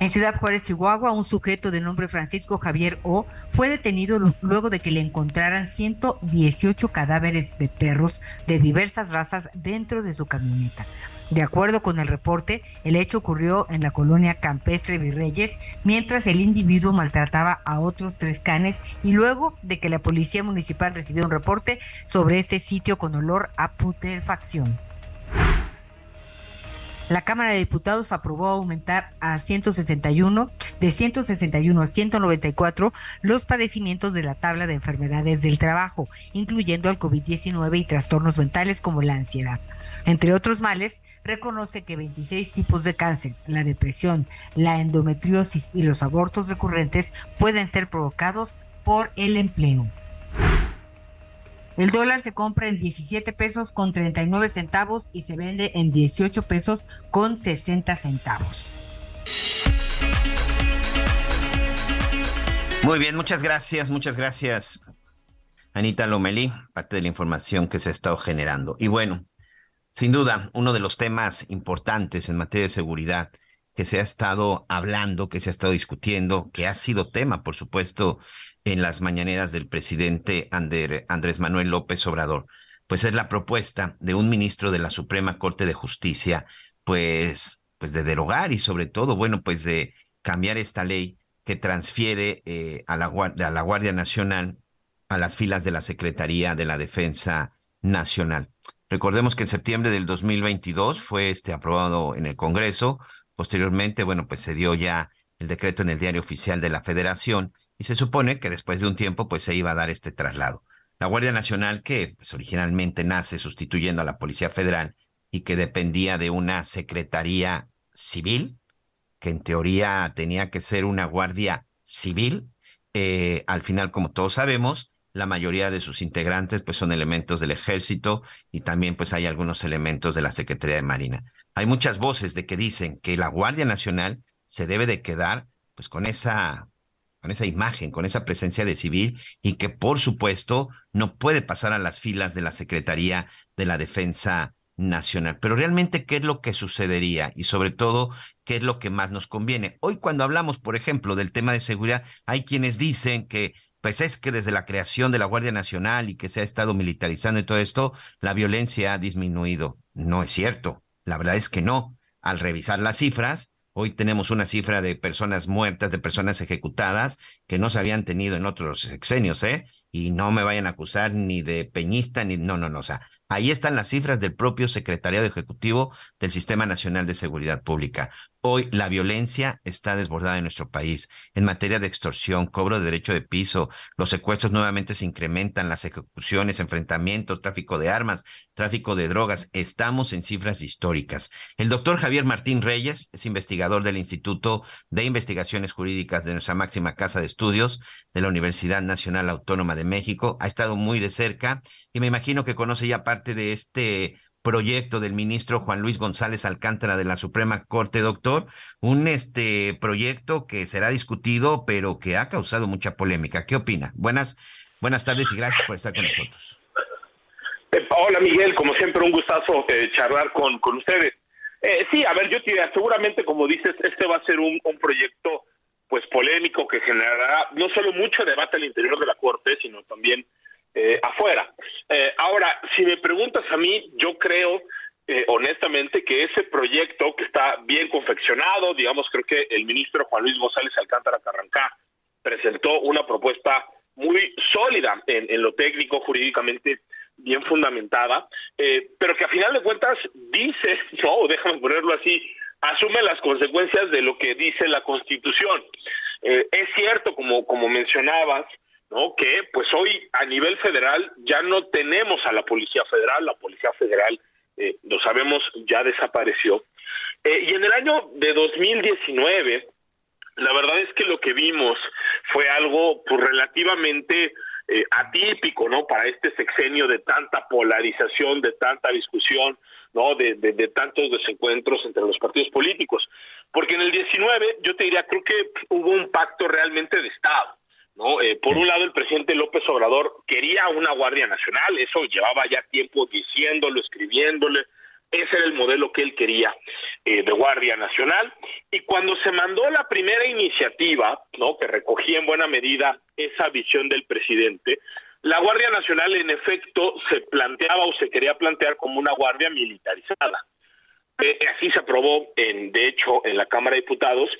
En Ciudad Juárez, Chihuahua, un sujeto de nombre Francisco Javier O fue detenido lu- luego de que le encontraran 118 cadáveres de perros de diversas razas dentro de su camioneta. De acuerdo con el reporte, el hecho ocurrió en la colonia campestre Virreyes, mientras el individuo maltrataba a otros tres canes y luego de que la policía municipal recibió un reporte sobre este sitio con olor a putrefacción. La Cámara de Diputados aprobó aumentar a 161, de 161 a 194, los padecimientos de la tabla de enfermedades del trabajo, incluyendo al COVID-19 y trastornos mentales como la ansiedad. Entre otros males, reconoce que 26 tipos de cáncer, la depresión, la endometriosis y los abortos recurrentes pueden ser provocados por el empleo. El dólar se compra en 17 pesos con 39 centavos y se vende en 18 pesos con 60 centavos. Muy bien, muchas gracias, muchas gracias, Anita Lomelí, parte de la información que se ha estado generando. Y bueno, sin duda, uno de los temas importantes en materia de seguridad que se ha estado hablando, que se ha estado discutiendo, que ha sido tema, por supuesto, en las mañaneras del presidente Andrés Manuel López Obrador, pues es la propuesta de un ministro de la Suprema Corte de Justicia, pues, pues de derogar y sobre todo, bueno, pues de cambiar esta ley que transfiere eh, a, la, a la Guardia Nacional a las filas de la Secretaría de la Defensa Nacional. Recordemos que en septiembre del 2022 fue este aprobado en el Congreso. Posteriormente, bueno, pues se dio ya el decreto en el Diario Oficial de la Federación y se supone que después de un tiempo pues se iba a dar este traslado. La Guardia Nacional que pues, originalmente nace sustituyendo a la Policía Federal y que dependía de una Secretaría Civil, que en teoría tenía que ser una Guardia Civil, eh, al final, como todos sabemos, la mayoría de sus integrantes pues son elementos del ejército y también pues hay algunos elementos de la Secretaría de Marina. Hay muchas voces de que dicen que la Guardia Nacional se debe de quedar pues con esa con esa imagen, con esa presencia de civil y que por supuesto no puede pasar a las filas de la Secretaría de la Defensa Nacional. Pero realmente, ¿qué es lo que sucedería? Y sobre todo, ¿qué es lo que más nos conviene? Hoy cuando hablamos, por ejemplo, del tema de seguridad, hay quienes dicen que pues es que desde la creación de la Guardia Nacional y que se ha estado militarizando y todo esto, la violencia ha disminuido. No es cierto. La verdad es que no. Al revisar las cifras, hoy tenemos una cifra de personas muertas, de personas ejecutadas que no se habían tenido en otros sexenios, ¿eh? y no me vayan a acusar ni de peñista, ni no, no, no, o sea, ahí están las cifras del propio Secretariado Ejecutivo del Sistema Nacional de Seguridad Pública. Hoy la violencia está desbordada en nuestro país. En materia de extorsión, cobro de derecho de piso, los secuestros nuevamente se incrementan, las ejecuciones, enfrentamientos, tráfico de armas, tráfico de drogas. Estamos en cifras históricas. El doctor Javier Martín Reyes es investigador del Instituto de Investigaciones Jurídicas de nuestra máxima casa de estudios de la Universidad Nacional Autónoma de México. Ha estado muy de cerca y me imagino que conoce ya parte de este proyecto del ministro Juan Luis González Alcántara de la Suprema Corte, doctor, un este proyecto que será discutido, pero que ha causado mucha polémica. ¿Qué opina? Buenas, buenas tardes y gracias por estar con nosotros. Eh, hola Miguel, como siempre un gustazo eh, charlar con, con ustedes. Eh, sí, a ver, yo diría, seguramente como dices, este va a ser un, un proyecto pues polémico que generará no solo mucho debate al interior de la Corte, sino también eh, afuera. Eh, ahora, si me preguntas a mí, yo creo eh, honestamente que ese proyecto que está bien confeccionado, digamos, creo que el ministro Juan Luis González Alcántara Carrancá presentó una propuesta muy sólida en, lo técnico, jurídicamente bien fundamentada, pero que a final de cuentas dice, <laughs> no, déjame ponerlo así, asume las consecuencias de lo que dice la Constitución. es cierto, como, como mencionabas, ¿no? Que pues hoy a nivel federal ya no tenemos a la Policía Federal, la Policía Federal, eh, lo sabemos, ya desapareció. Eh, y en el año de 2019, la verdad es que lo que vimos fue algo pues relativamente eh, atípico, ¿no? Para este sexenio de tanta polarización, de tanta discusión, ¿no? De, de, de, tantos desencuentros entre los partidos políticos. Porque en el 19, yo te diría, creo que hubo un pacto realmente de Estado. ¿No? Eh, por un lado, el presidente López Obrador quería una Guardia Nacional, eso llevaba ya tiempo diciéndolo, escribiéndole, ese era el modelo que él quería eh, de Guardia Nacional. Y cuando se mandó la primera iniciativa, ¿no? que recogía en buena medida esa visión del presidente, la Guardia Nacional en efecto se planteaba o se quería plantear como una guardia militarizada. Eh, así se aprobó, en, de hecho, en la Cámara de Diputados,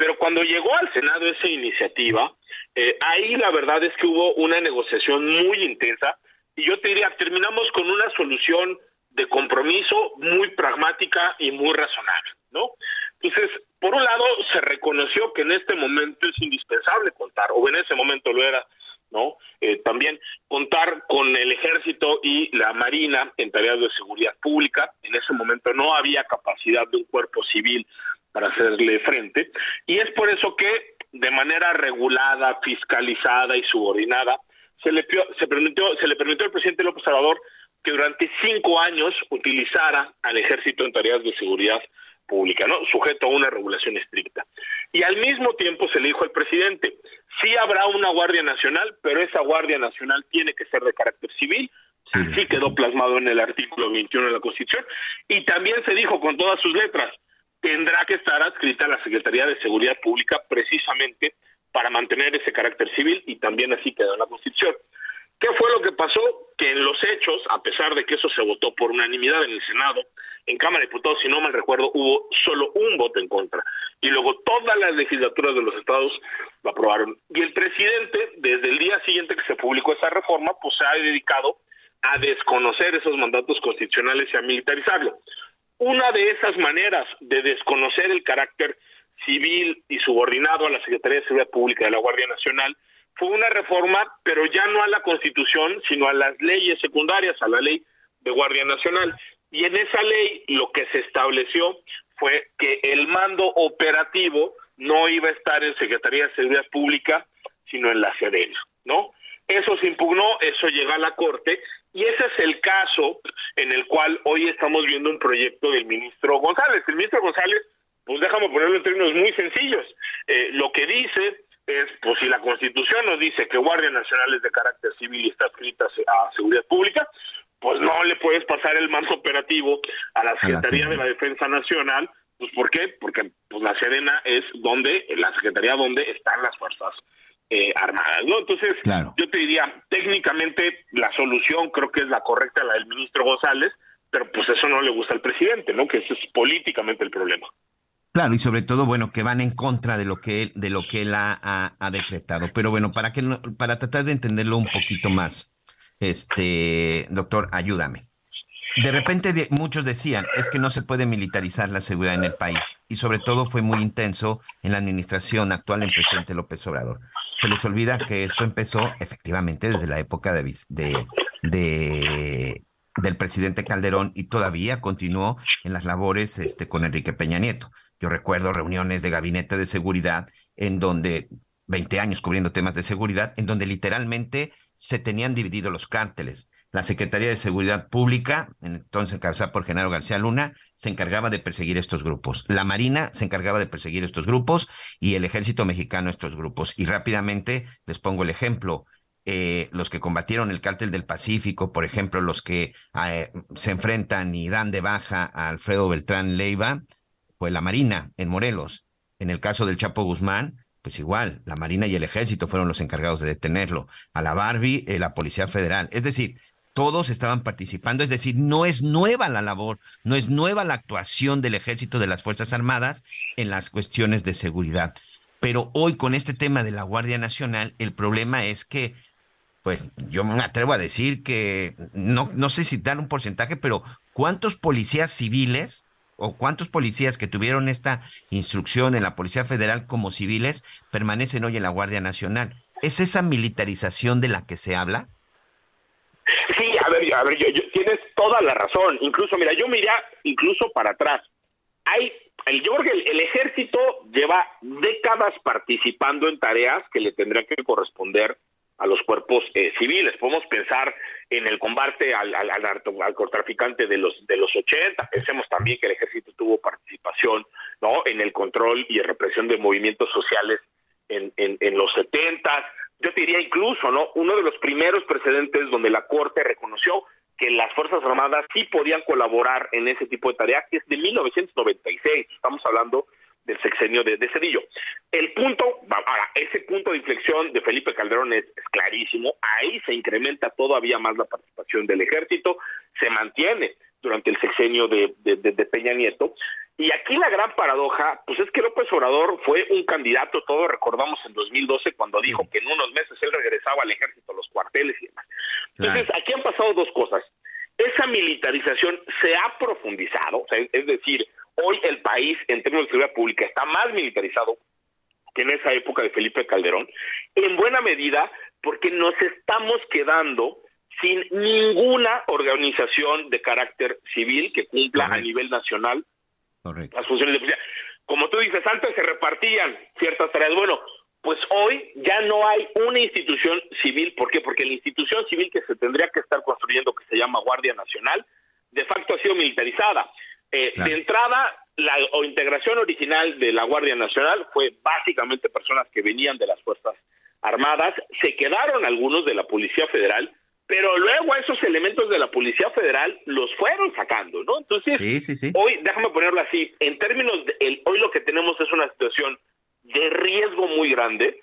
pero cuando llegó al Senado esa iniciativa, eh, ahí la verdad es que hubo una negociación muy intensa y yo te diría, terminamos con una solución de compromiso muy pragmática y muy razonable, ¿no? Entonces, por un lado, se reconoció que en este momento es indispensable contar, o en ese momento lo era, ¿no? Eh, también contar con el ejército y la marina en tareas de seguridad pública. En ese momento no había capacidad de un cuerpo civil para hacerle frente. Y es por eso que de manera regulada, fiscalizada y subordinada, se le, se permitió, se le permitió al presidente López Obrador que durante cinco años utilizara al ejército en tareas de seguridad pública, ¿no? Sujeto a una regulación estricta. Y al mismo tiempo se le dijo al presidente, sí habrá una Guardia Nacional, pero esa Guardia Nacional tiene que ser de carácter civil, así quedó plasmado en el artículo 21 de la Constitución, y también se dijo con todas sus letras, tendrá que estar adscrita a la Secretaría de Seguridad Pública precisamente para mantener ese carácter civil y también así quedó en la Constitución. ¿Qué fue lo que pasó? Que en los hechos, a pesar de que eso se votó por unanimidad en el Senado, en Cámara de Diputados, si no mal recuerdo, hubo solo un voto en contra. Y luego todas las legislaturas de los estados lo aprobaron. Y el presidente, desde el día siguiente que se publicó esa reforma, pues se ha dedicado a desconocer esos mandatos constitucionales y a militarizarlo. Una de esas maneras de desconocer el carácter civil y subordinado a la Secretaría de Seguridad Pública de la Guardia Nacional fue una reforma, pero ya no a la Constitución, sino a las leyes secundarias, a la ley de Guardia Nacional. Y en esa ley lo que se estableció fue que el mando operativo no iba a estar en Secretaría de Seguridad Pública, sino en la Sedena, ¿no? Eso se impugnó, eso llega a la Corte y ese es el caso en el cual hoy estamos viendo un proyecto del ministro González. El ministro González, pues déjame ponerlo en términos muy sencillos. Eh, lo que dice es, pues si la Constitución nos dice que Guardia Nacional es de carácter civil y está escrita a seguridad pública, pues no le puedes pasar el mando operativo a la Secretaría de la Defensa Nacional. Pues ¿por qué? Porque pues la Serena es donde, la Secretaría donde están las fuerzas eh, armadas, ¿no? Entonces, yo te diría, técnicamente la solución creo que es la correcta, la del ministro González, pero pues eso no le gusta al presidente, ¿no? Que ese es políticamente el problema. Claro, y sobre todo, bueno, que van en contra de lo que él, de lo que él ha, ha, decretado. Pero bueno, para que para tratar de entenderlo un poquito más, este doctor, ayúdame. De repente muchos decían, es que no se puede militarizar la seguridad en el país. Y sobre todo fue muy intenso en la administración actual del presidente López Obrador. Se les olvida que esto empezó efectivamente desde la época de, de, de del presidente Calderón y todavía continuó en las labores este, con Enrique Peña Nieto. Yo recuerdo reuniones de gabinete de seguridad en donde 20 años cubriendo temas de seguridad, en donde literalmente se tenían divididos los cárteles. La Secretaría de Seguridad Pública, entonces encabezada por Genaro García Luna, se encargaba de perseguir estos grupos. La Marina se encargaba de perseguir estos grupos y el Ejército Mexicano estos grupos. Y rápidamente les pongo el ejemplo. Eh, los que combatieron el cártel del Pacífico, por ejemplo, los que eh, se enfrentan y dan de baja a Alfredo Beltrán Leiva, fue la Marina en Morelos. En el caso del Chapo Guzmán, pues igual, la Marina y el Ejército fueron los encargados de detenerlo. A la Barbie, eh, la Policía Federal. Es decir, todos estaban participando, es decir, no es nueva la labor, no es nueva la actuación del ejército de las Fuerzas Armadas en las cuestiones de seguridad. Pero hoy con este tema de la Guardia Nacional, el problema es que, pues yo me atrevo a decir que, no, no sé si dar un porcentaje, pero ¿cuántos policías civiles o cuántos policías que tuvieron esta instrucción en la Policía Federal como civiles permanecen hoy en la Guardia Nacional? ¿Es esa militarización de la que se habla? Sí, a ver, a ver, yo, tienes toda la razón. Incluso, mira, yo mira incluso para atrás. Hay, el, yo creo que el, ejército lleva décadas participando en tareas que le tendrían que corresponder a los cuerpos eh, civiles. Podemos pensar en el combate al, al, al, narcotraficante de los de los 80. Pensemos también que el ejército tuvo participación no en el control y represión de movimientos sociales en, en, en los 70 yo te diría incluso, ¿no? Uno de los primeros precedentes donde la Corte reconoció que las Fuerzas Armadas sí podían colaborar en ese tipo de tareas es de 1996. Estamos hablando del sexenio de, de Cedillo. El punto, ahora, ese punto de inflexión de Felipe Calderón es, clarísimo. Ahí se incrementa todavía más la participación del ejército, se mantiene durante el sexenio de Peña Nieto y aquí la gran paradoja, pues es que López Obrador fue un candidato, todos recordamos en 2012 cuando dijo que en unos meses él regresaba al ejército, a los cuarteles y demás. Entonces, aquí han pasado dos cosas. Esa militarización se ha profundizado, es decir, hoy el país en términos de seguridad pública está más militarizado que en esa época de Felipe Calderón, en buena medida porque nos estamos quedando sin ninguna organización de carácter civil que cumpla a nivel nacional las funciones de policía. Como tú dices, antes se repartían ciertas tareas. Bueno, pues hoy ya no hay una institución civil. ¿Por qué? Porque la institución civil que se tendría que estar construyendo, que se llama Guardia Nacional, de facto ha sido militarizada. Eh, de entrada, la o integración original de la Guardia Nacional fue básicamente personas que venían de las Fuerzas Armadas, se quedaron algunos de la Policía Federal, pero luego esos elementos de la Policía Federal los fueron sacando, ¿no? Entonces, hoy, déjame ponerlo así, en términos de, el, hoy lo que tenemos es una situación de riesgo muy grande,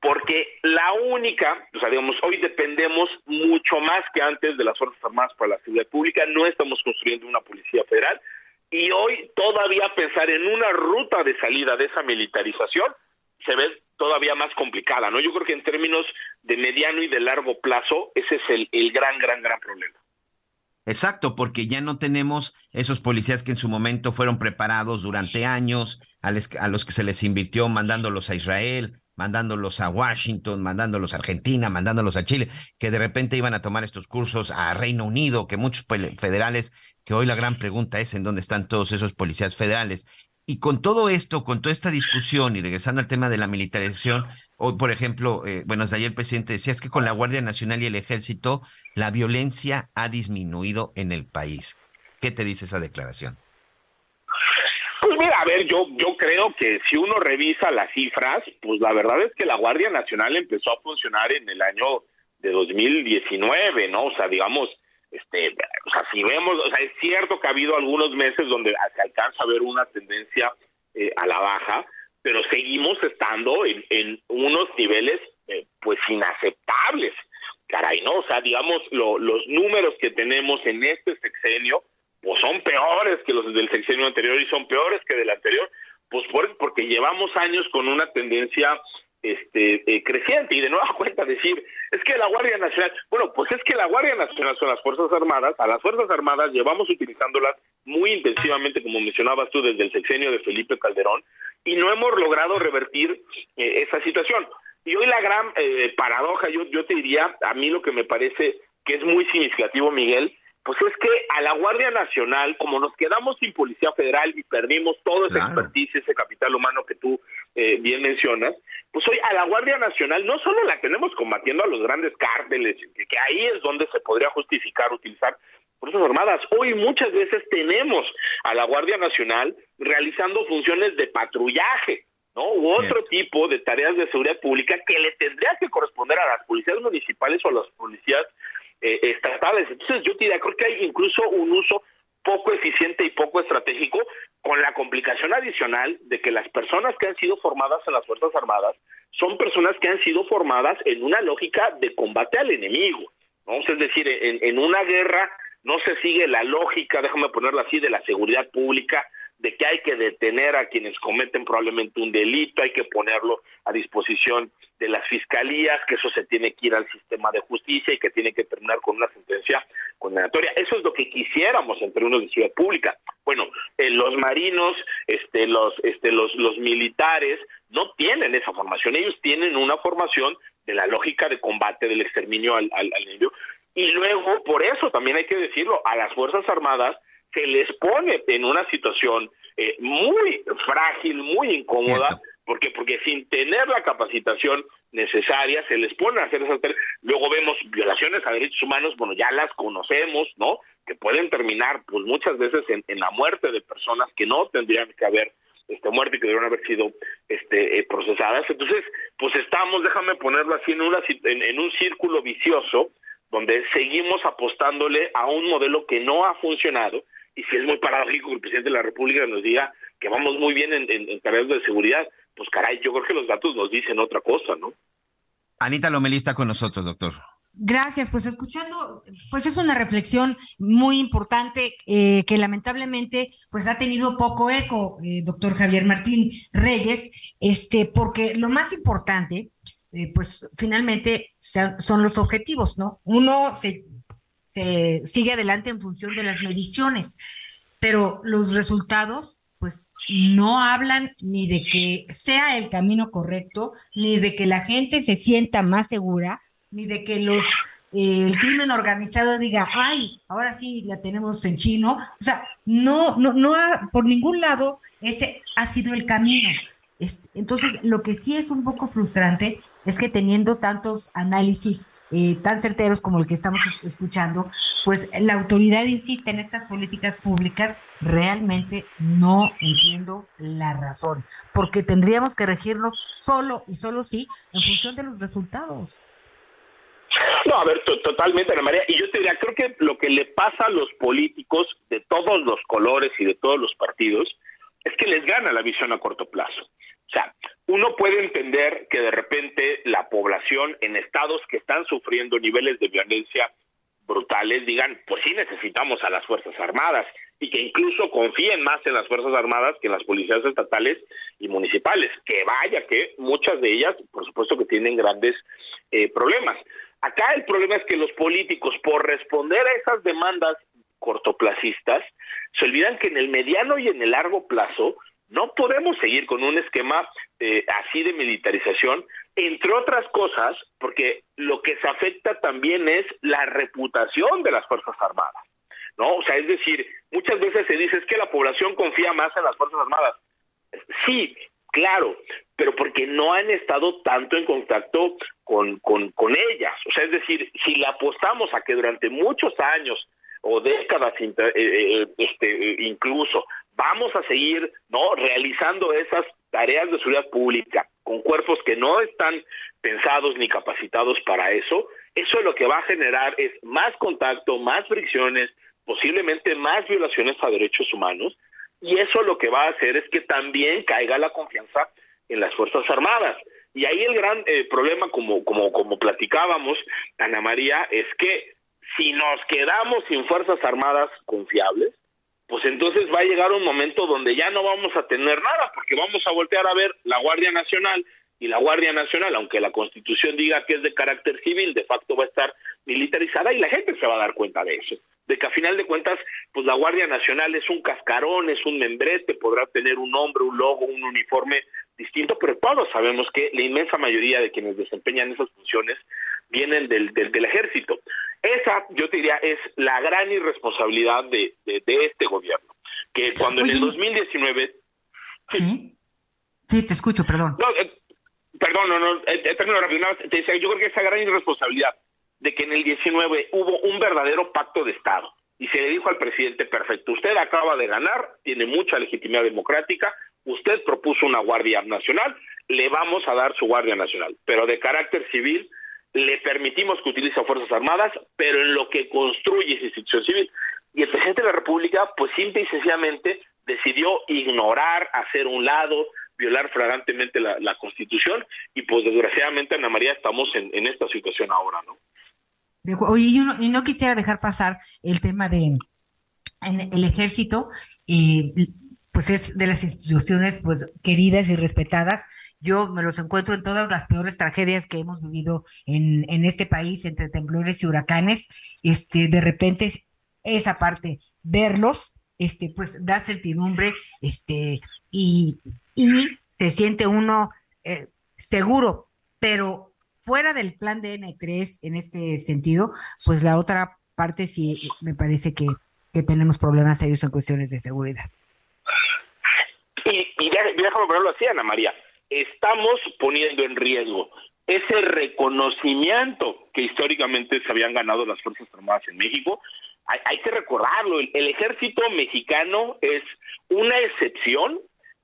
porque la única, o sea, digamos, hoy dependemos mucho más que antes de las Fuerzas Armadas para la seguridad pública, no estamos construyendo una Policía Federal, y hoy todavía pensar en una ruta de salida de esa militarización se ve todavía más complicada, ¿no? Yo creo que en términos de mediano y de largo plazo, ese es el, gran, gran, gran problema. Exacto, porque ya no tenemos esos policías que en su momento fueron preparados durante años, a los que se les invirtió mandándolos a Israel, mandándolos a Washington, mandándolos a Argentina, mandándolos a Chile, que de repente iban a tomar estos cursos a Reino Unido, que muchos federales, que hoy la gran pregunta es en dónde están todos esos policías federales. Y con todo esto, con toda esta discusión y regresando al tema de la militarización, hoy, por ejemplo, eh, bueno, desde ayer el presidente decía es que con la Guardia Nacional y el Ejército la violencia ha disminuido en el país. ¿Qué te dice esa declaración? Pues mira, a ver, yo, yo creo que si uno revisa las cifras, pues la verdad es que la Guardia Nacional empezó a funcionar en el año de 2019, ¿no? O sea, digamos, este, o sea, si vemos, o sea, es cierto que ha habido algunos meses donde se alcanza a ver una tendencia eh, a la baja, pero seguimos estando en, en unos niveles eh, pues inaceptables. Caray, ¿no? O sea, digamos, lo, los números que tenemos en este sexenio, pues son peores que los del sexenio anterior y son peores que del anterior, pues llevamos años con una tendencia este eh, creciente y de nueva <laughs> cuenta decir es que la Guardia Nacional bueno pues es que la Guardia Nacional son las fuerzas armadas a las fuerzas armadas llevamos utilizándolas muy intensivamente como mencionabas tú desde el sexenio de Felipe Calderón y no hemos logrado revertir eh, esa situación. Y hoy la gran eh, paradoja yo yo te diría a mí lo que me parece que es muy significativo Miguel pues es que a la Guardia Nacional, como nos quedamos sin Policía Federal y perdimos todo ese expertise, ese capital humano que tú eh, bien mencionas, pues hoy a la Guardia Nacional no solo la tenemos combatiendo a los grandes cárteles, que ahí es donde se podría justificar utilizar Fuerzas Armadas, hoy muchas veces tenemos a la Guardia Nacional realizando funciones de patrullaje, ¿no? U otro tipo de tareas de seguridad pública que le tendría que corresponder a las policías municipales o a las policías eh, estatales. Entonces yo diría, creo que hay incluso un uso poco eficiente y poco estratégico con la complicación adicional de que las personas que han sido formadas en las Fuerzas Armadas son personas que han sido formadas en una lógica de combate al enemigo. ¿no? Es decir, en, en una guerra no se sigue la lógica, déjame ponerlo así, de la seguridad pública, de que hay que detener a quienes cometen probablemente un delito, hay que ponerlo a disposición de las fiscalías, que eso se tiene que ir al sistema de justicia y que tiene que terminar con una sentencia condenatoria. Eso es lo que quisiéramos en términos de ciudad pública. Bueno, eh, los marinos, este, los, este, los, los militares no tienen esa formación. Ellos tienen una formación de la lógica de combate del exterminio al, al, al Y luego, por eso también hay que decirlo, a las Fuerzas Armadas se les pone en una situación eh, muy frágil, muy incómoda, porque porque sin tener la capacitación necesaria se les pone a hacer esas luego vemos violaciones a derechos humanos bueno ya las conocemos no que pueden terminar pues muchas veces en, en la muerte de personas que no tendrían que haber este muerte y que debieron haber sido este eh, procesadas. Entonces pues estamos déjame ponerlo así en una en, en un círculo vicioso donde seguimos apostándole a un modelo que no ha funcionado y si es muy paradójico que el presidente de la República nos diga que vamos muy bien en, en, tareas de seguridad, pues caray, yo creo que los datos nos dicen otra cosa, ¿no? Anita Lomelista con nosotros, doctor. Gracias, pues escuchando, pues es una reflexión muy importante eh, que lamentablemente pues ha tenido poco eco, eh, doctor Javier Martín Reyes, este, porque lo más importante, eh, pues finalmente son los objetivos, ¿no? Uno se se sigue adelante en función de las mediciones, pero los resultados, pues no hablan ni de que sea el camino correcto, ni de que la gente se sienta más segura, ni de que los eh, el crimen organizado diga, ay, ahora sí la tenemos en chino. O sea, no, no, no ha, por ningún lado ese ha sido el camino. Entonces, lo que sí es un poco frustrante es que teniendo tantos análisis eh, tan certeros como el que estamos escuchando, pues la autoridad insiste en estas políticas públicas, realmente no entiendo la razón, porque tendríamos que regirnos solo y solo sí en función de los resultados. No, a ver, totalmente, Ana María. Y yo te diría, creo que lo que le pasa a los políticos de todos los colores y de todos los partidos es que les gana la visión a corto plazo. O sea, uno puede entender que de repente la población en estados que están sufriendo niveles de violencia brutales digan, pues sí necesitamos a las Fuerzas Armadas y que incluso confíen más en las Fuerzas Armadas que en las policías estatales y municipales, que vaya que muchas de ellas, por supuesto que tienen grandes eh, problemas. Acá el problema es que los políticos, por responder a esas demandas cortoplacistas, se olvidan que en el mediano y en el largo plazo no podemos seguir con un esquema eh, así de militarización, entre otras cosas, porque lo que se afecta también es la reputación de las Fuerzas Armadas. ¿No? O sea, es decir, muchas veces se dice es que la población confía más en las Fuerzas Armadas. Sí, claro, pero porque no han estado tanto en contacto con, con, con ellas. O sea, es decir, si le apostamos a que durante muchos años o décadas eh, eh, este, incluso vamos a seguir no realizando esas tareas de seguridad pública con cuerpos que no están pensados ni capacitados para eso, eso lo que va a generar es más contacto, más fricciones, posiblemente más violaciones a derechos humanos, y eso lo que va a hacer es que también caiga la confianza en las Fuerzas Armadas. Y ahí el gran eh, problema, como, como, como platicábamos, Ana María, es que si nos quedamos sin Fuerzas Armadas confiables, pues entonces va a llegar un momento donde ya no vamos a tener nada, porque vamos a voltear a ver la Guardia Nacional y la Guardia Nacional, aunque la Constitución diga que es de carácter civil, de facto va a estar militarizada y la gente se va a dar cuenta de eso, de que a final de cuentas, pues la Guardia Nacional es un cascarón, es un membrete, podrá tener un nombre, un logo, un uniforme distinto, pero todos sabemos que la inmensa mayoría de quienes desempeñan esas funciones vienen del, del, del ejército. Esa, yo te diría, es la gran irresponsabilidad de, de, de este gobierno, que cuando en el 2019... Sí. sí, te escucho, perdón. No, eh, perdón, no, no, eh, eh, termino rápido. Te decía, yo creo que esa gran irresponsabilidad de que en el 19 hubo un verdadero pacto de Estado y se le dijo al presidente, perfecto, usted acaba de ganar, tiene mucha legitimidad democrática, usted propuso una Guardia Nacional, le vamos a dar su Guardia Nacional, pero de carácter civil, le permitimos que utilice Fuerzas Armadas, pero en lo que construye esa institución civil. Y el presidente de la República, pues simple y sencillamente decidió ignorar, hacer un lado, violar flagrantemente la, Constitución, y pues desgraciadamente, Ana María, estamos en, esta situación ahora, ¿no? Oye, y, uno- y no quisiera dejar pasar el tema de en el ejército, eh, pues es de las instituciones pues queridas y respetadas. Yo me los encuentro en todas las peores tragedias que hemos vivido en, en este país, entre temblores y huracanes. Este, de repente es- esa parte, verlos, este, pues da certidumbre, este, y, y se siente uno eh, seguro, pero fuera del plan de N3 en este sentido, pues la otra parte sí me parece que, que tenemos problemas serios en cuestiones de seguridad. Y, y dé- déjame ponerlo así, Ana María. Estamos poniendo en riesgo ese reconocimiento que históricamente se habían ganado las Fuerzas Armadas en México. Hay, que recordarlo, el ejército mexicano es una excepción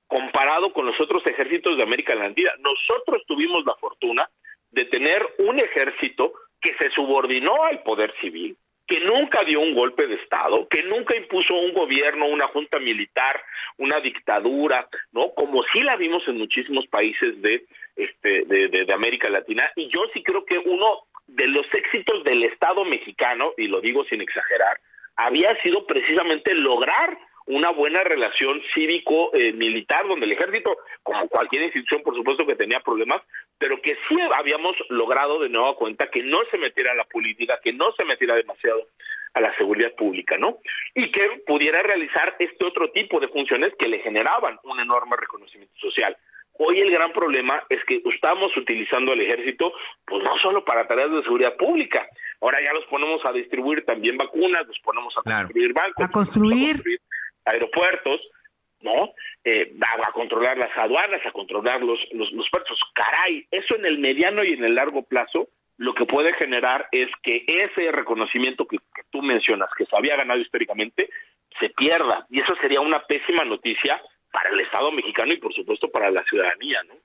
comparado con los otros ejércitos de América Latina. Nosotros tuvimos la fortuna de tener un ejército que se subordinó al poder civil, que nunca dio un golpe de Estado, que nunca impuso un gobierno, una junta militar, una dictadura, ¿no? Como sí la vimos en muchísimos países de, este, de, de, de América Latina. Y yo sí creo que uno de los éxitos del Estado mexicano, y lo digo sin exagerar, había sido precisamente lograr una buena relación cívico-militar, donde el ejército, como cualquier institución, por supuesto que tenía problemas, pero que sí habíamos logrado de nueva cuenta que no se metiera a la política, que no se metiera demasiado a la seguridad pública, ¿no? Y que pudiera realizar este otro tipo de funciones que le generaban un enorme reconocimiento social. Hoy el gran problema es que estamos utilizando al ejército, pues no solo para tareas de seguridad pública, ahora ya los ponemos a distribuir también vacunas, los ponemos a Claro. construir bancos, A construir. a construir aeropuertos, ¿no? Eh, a, a controlar las aduanas, a controlar los, los, los puertos. Caray, eso en el mediano y en el largo plazo lo que puede generar es que ese reconocimiento que, que tú mencionas, que se había ganado históricamente, se pierda. Y eso sería una pésima noticia para el Estado mexicano y por supuesto para la ciudadanía, ¿no?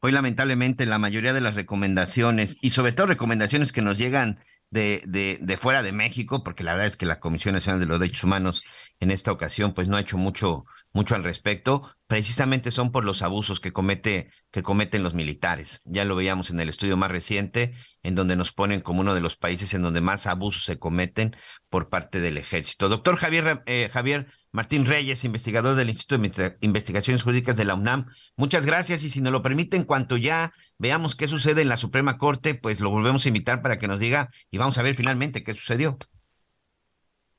Hoy lamentablemente la mayoría de las recomendaciones y sobre todo recomendaciones que nos llegan de, de, de fuera de México, porque la verdad es que la Comisión Nacional de los Derechos Humanos en esta ocasión pues no ha hecho mucho, mucho al respecto, precisamente son por los abusos que comete, que cometen los militares. Ya lo veíamos en el estudio más reciente, en donde nos ponen como uno de los países en donde más abusos se cometen por parte del ejército. Doctor Javier, eh, Javier Martín Reyes, investigador del Instituto de Investigaciones Jurídicas de la UNAM. Muchas gracias y si nos lo permite, en cuanto ya veamos qué sucede en la Suprema Corte, pues lo volvemos a invitar para que nos diga y vamos a ver finalmente qué sucedió.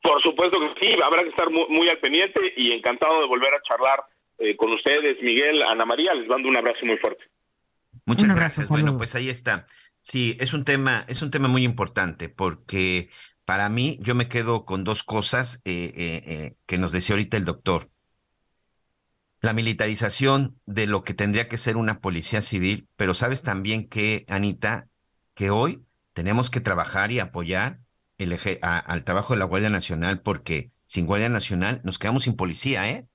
Por supuesto que sí, habrá que estar muy, muy al pendiente y encantado de volver a charlar eh, con ustedes, Miguel, Ana María, les mando un abrazo muy fuerte. Muchas Un abrazo, gracias. Bueno, pues ahí está. Sí, es un tema, es un tema muy importante porque para mí yo me quedo con dos cosas eh, eh, eh, que nos decía ahorita el doctor. La militarización de lo que tendría que ser una policía civil, pero sabes también que, Anita, que hoy tenemos que trabajar y apoyar al trabajo de la Guardia Nacional porque sin Guardia Nacional nos quedamos sin policía, ¿eh?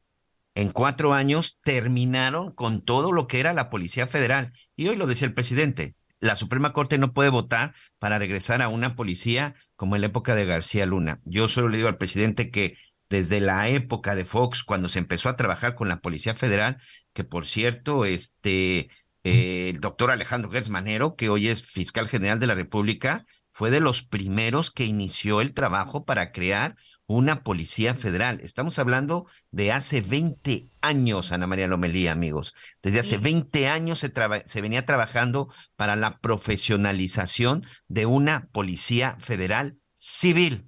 En cuatro años terminaron con todo lo que era la Policía Federal. Y hoy lo decía el presidente, la Suprema Corte no puede votar para regresar a una policía como en la época de García Luna. Yo solo le digo al presidente que desde la época de Fox, cuando se empezó a trabajar con la Policía Federal, que por cierto, este, eh, el doctor Alejandro Gertz Manero, que hoy es fiscal general de la República, fue de los primeros que inició el trabajo para crear una policía federal. Estamos hablando de hace 20 años, Ana María Lomelía, amigos. Desde hace 20 años se, se venía trabajando para la profesionalización de una policía federal civil.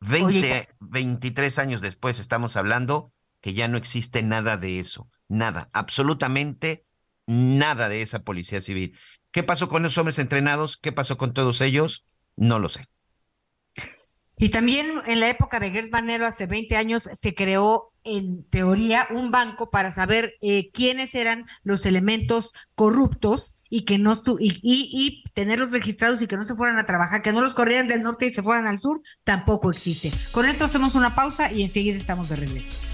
20, 23 años después estamos hablando que ya no existe nada de eso, nada, absolutamente nada de esa policía civil. ¿Qué pasó con los hombres entrenados? ¿Qué pasó con todos ellos? No lo sé. Y también en la época de Gers Manero, hace 20 años, se creó en teoría un banco para saber eh, quiénes eran los elementos corruptos y que no y, y, tenerlos registrados y que no se fueran a trabajar, que no los corrieran del norte y se fueran al sur, tampoco existe. Con esto hacemos una pausa y enseguida estamos de regreso.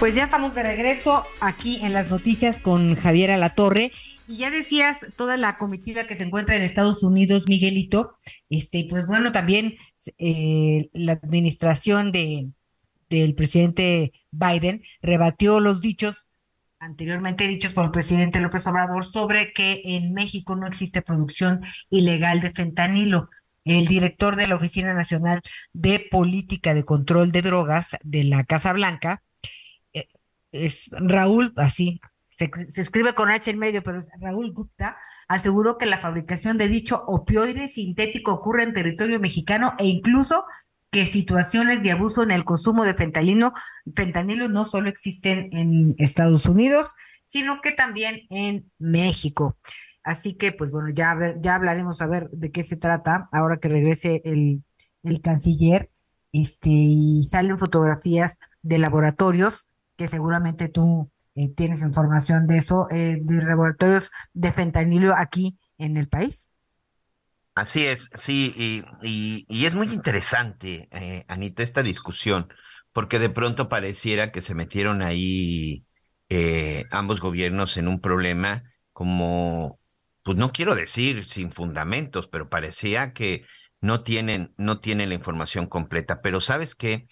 Pues ya estamos de regreso aquí en las noticias con Javier Alatorre. Y ya decías toda la comitiva que se encuentra en Estados Unidos, Miguelito. Este, pues bueno, también eh, la administración de, del presidente Biden rebatió los dichos anteriormente dichos por el presidente López Obrador sobre que en México no existe producción ilegal de fentanilo. El director de la Oficina Nacional de Política de Control de Drogas de la Casa Blanca, es Raúl, así, se, escribe con H en medio, pero Raúl Gupta, aseguró que la fabricación de dicho opioide sintético ocurre en territorio mexicano e incluso que situaciones de abuso en el consumo de fentanilo no solo existen en Estados Unidos, sino que también en México. Así que, pues bueno, ya, ver, ya hablaremos a ver de qué se trata ahora que regrese el, el canciller. Este, y salen fotografías de laboratorios que seguramente tú eh, tienes información de eso, eh, de laboratorios de fentanilo aquí en el país. Así es, sí, y, y, es muy interesante, eh, Anita, esta discusión, porque de pronto pareciera que se metieron ahí ambos gobiernos en un problema como, pues no quiero decir sin fundamentos, pero parecía que no tienen, no tienen la información completa. Pero sabes qué,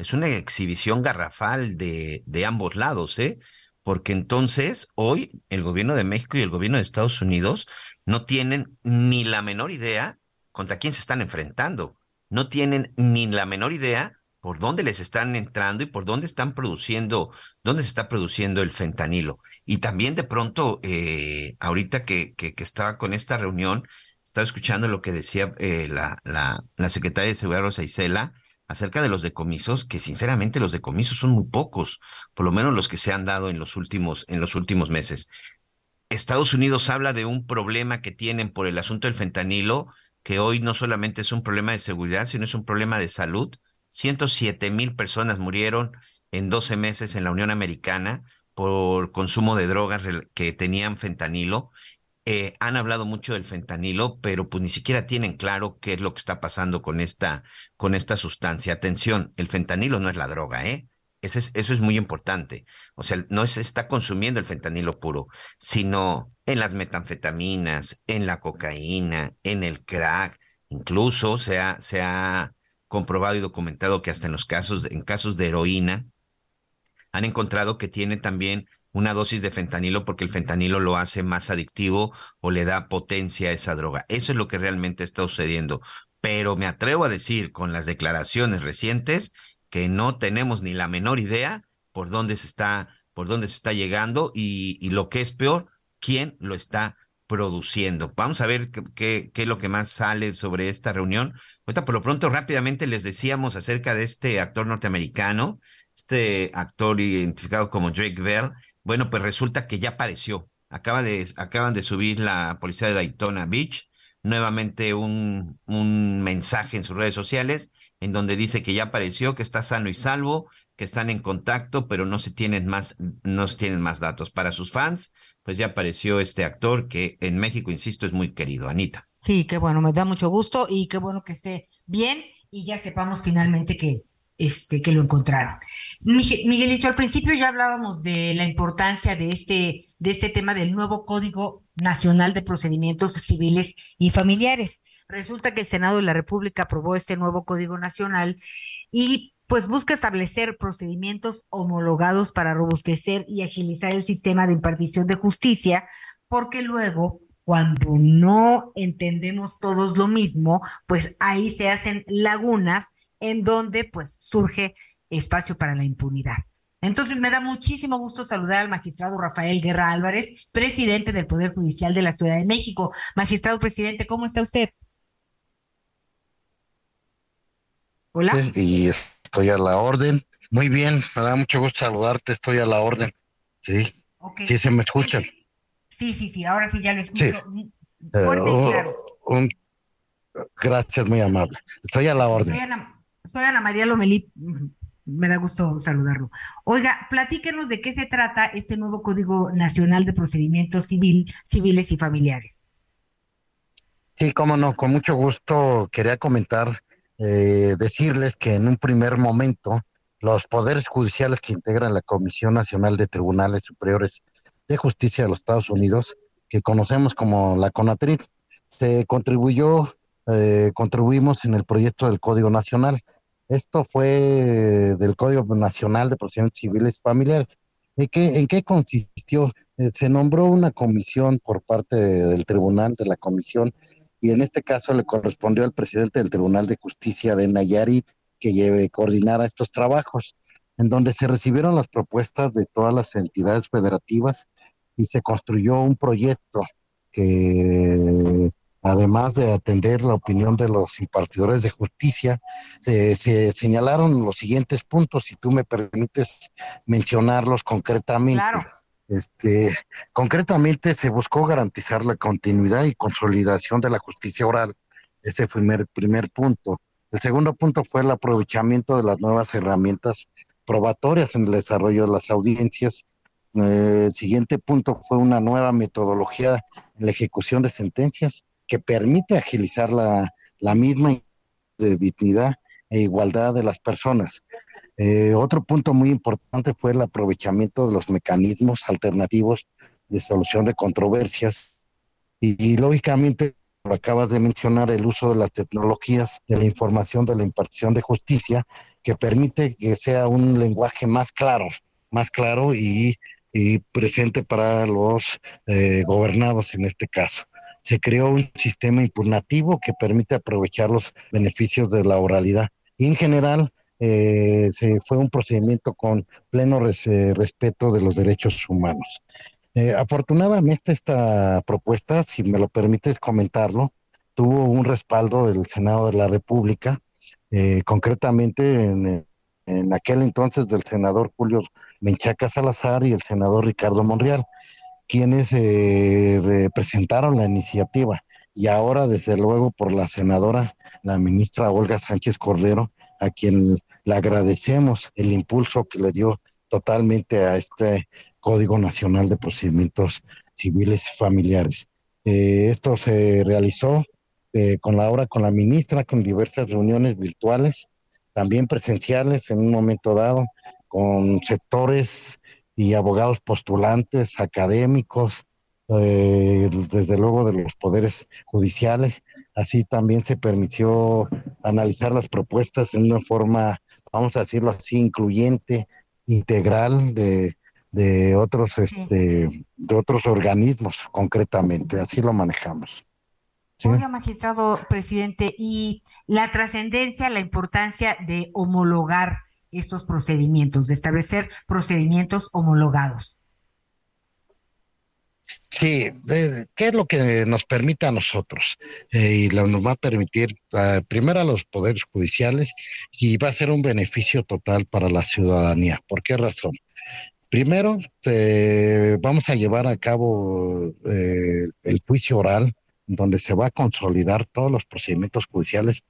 es una exhibición garrafal de, de ambos lados, ¿eh? Porque entonces hoy el gobierno de México y el gobierno de Estados Unidos no tienen ni la menor idea contra quién se están enfrentando. No tienen ni la menor idea por dónde les están entrando y por dónde están produciendo, dónde se está produciendo el fentanilo. Y también de pronto, eh, ahorita que, que, estaba con esta reunión, estaba escuchando lo que decía eh, la, la, la secretaria de Seguridad Rosa Isela, acerca de los decomisos, que sinceramente los decomisos son muy pocos, por lo menos los que se han dado en los últimos, en los últimos meses. Estados Unidos habla de un problema que tienen por el asunto del fentanilo, que hoy no solamente es un problema de seguridad, sino es un problema de salud. 107 mil personas murieron en 12 meses en la Unión Americana por consumo de drogas que tenían fentanilo eh, han hablado mucho del fentanilo, pero pues ni siquiera tienen claro qué es lo que está pasando con esta, con esta sustancia. Atención, el fentanilo no es la droga, ¿eh? Eso es, eso es muy importante. O sea, no se está consumiendo el fentanilo puro, sino en las metanfetaminas, en la cocaína, en el crack. Incluso se ha, se ha comprobado y documentado que hasta en los casos, en casos de heroína, han encontrado que tiene también una dosis de fentanilo porque el fentanilo lo hace más adictivo o le da potencia a esa droga. Eso es lo que realmente está sucediendo. Pero me atrevo a decir con las declaraciones recientes que no tenemos ni la menor idea por dónde se está, por dónde se está llegando y, lo que es peor, quién lo está produciendo. Vamos a ver qué, qué, es lo que más sale sobre esta reunión. Por lo pronto rápidamente les decíamos acerca de este actor norteamericano este actor identificado como Drake Bell, bueno, pues resulta que ya apareció. Acaba de, acaban de subir la policía de Daytona Beach nuevamente un, un mensaje en sus redes sociales en donde dice que ya apareció, que está sano y salvo, que están en contacto, pero no se tienen más, no se tienen más datos. Para sus fans, pues ya apareció este actor que en México, insisto, es muy querido, Anita. Sí, qué bueno, me da mucho gusto y qué bueno que esté bien y ya sepamos finalmente que, este, que lo encontraron. Miguelito, al principio ya hablábamos de la importancia de este, de este tema del nuevo Código Nacional de Procedimientos Civiles y Familiares. Resulta que el Senado de la República aprobó este nuevo Código Nacional y pues busca establecer procedimientos homologados para robustecer y agilizar el sistema de impartición de justicia, porque luego cuando no entendemos todos lo mismo, pues ahí se hacen lagunas en donde pues surge espacio para la impunidad. Entonces me da muchísimo gusto saludar al magistrado Rafael Guerra Álvarez, presidente del Poder Judicial de la Ciudad de México. Magistrado presidente, ¿cómo está usted? Hola. Y estoy a la orden. Muy bien, me da mucho gusto saludarte, estoy a la orden. Sí. Sí, se me escuchan. Sí, sí, sí, ahora sí ya lo escucho. Fuerte y eh, claro. gracias, muy amable. Estoy a la orden. Soy Ana María Lomelí, me da gusto saludarlo. Oiga, platíquenos de qué se trata este nuevo Código Nacional de Procedimientos Civil, Civiles y Familiares. Sí, cómo no, con mucho gusto quería comentar, eh, decirles que en un primer momento los poderes judiciales que integran la Comisión Nacional de Tribunales Superiores de Justicia de los Estados Unidos, que conocemos como la CONATRIP, se contribuyó, eh, contribuimos en el proyecto del Código Nacional esto fue del Código Nacional de Procedimientos Civiles Familiares. ¿En qué, ¿En qué consistió? Eh, se nombró una comisión por parte del tribunal, de la comisión, y en este caso le correspondió al presidente del Tribunal de Justicia de Nayarit que lleve, coordinara estos trabajos, en donde se recibieron las propuestas de todas las entidades federativas y se construyó un proyecto que además de atender la opinión de los impartidores de justicia, se señalaron los siguientes puntos, si tú me permites mencionarlos concretamente. Claro. Este, concretamente se buscó garantizar la continuidad y consolidación de la justicia oral. Ese fue el primer, punto. El segundo punto fue el aprovechamiento de las nuevas herramientas probatorias en el desarrollo de las audiencias. Eh, el siguiente punto fue una nueva metodología en la ejecución de sentencias que permite agilizar la, la misma dignidad e igualdad de las personas. Eh, otro punto muy importante fue el aprovechamiento de los mecanismos alternativos de solución de controversias y, lógicamente lo acabas de mencionar, el uso de las tecnologías de la información de la impartición de justicia que permite que sea un lenguaje más claro, más claro y, presente para los eh, gobernados en este caso se creó un sistema impugnativo que permite aprovechar los beneficios de la oralidad. Y en general, eh, se fue un procedimiento con pleno eh, respeto de los derechos humanos. Eh, afortunadamente esta propuesta, si me lo permites comentarlo, tuvo un respaldo del Senado de la República, concretamente en, en, aquel entonces del senador Julio Menchaca Salazar y el senador Ricardo Monreal quienes representaron la iniciativa y ahora desde luego por la senadora, la ministra Olga Sánchez Cordero, a quien le agradecemos el impulso que le dio totalmente a este Código Nacional de Procedimientos Civiles y Familiares. Eh, esto se realizó eh, con la hora con la ministra, con diversas reuniones virtuales, también presenciales en un momento dado, con sectores y abogados postulantes, académicos, eh, desde luego de los poderes judiciales. Así también se permitió analizar las propuestas en una forma, vamos a decirlo así, incluyente, integral de, de otros, este, de otros organismos concretamente. Así lo manejamos. Oiga, magistrado presidente, y la trascendencia, la importancia de homologar estos procedimientos, de establecer procedimientos homologados. Sí, ¿qué es lo que nos permite a nosotros? Eh, y nos va a permitir uh, primero a los poderes judiciales y va a ser un beneficio total para la ciudadanía. ¿Por qué razón? Primero, eh, vamos a llevar a cabo eh, el juicio oral, donde se va a consolidar todos los procedimientos judiciales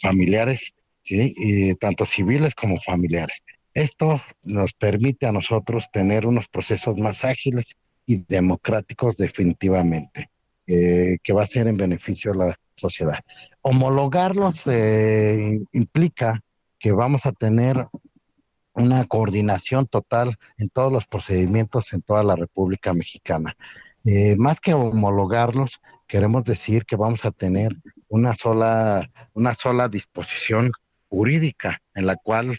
familiares, ¿sí? y tanto civiles como familiares. Esto nos permite a nosotros tener unos procesos más ágiles y democráticos definitivamente, eh, que va a ser en beneficio de la sociedad. Homologarlos eh, implica que vamos a tener una coordinación total en todos los procedimientos en toda la República Mexicana. Eh, más que homologarlos, queremos decir que vamos a tener una sola, una sola disposición jurídica en la cual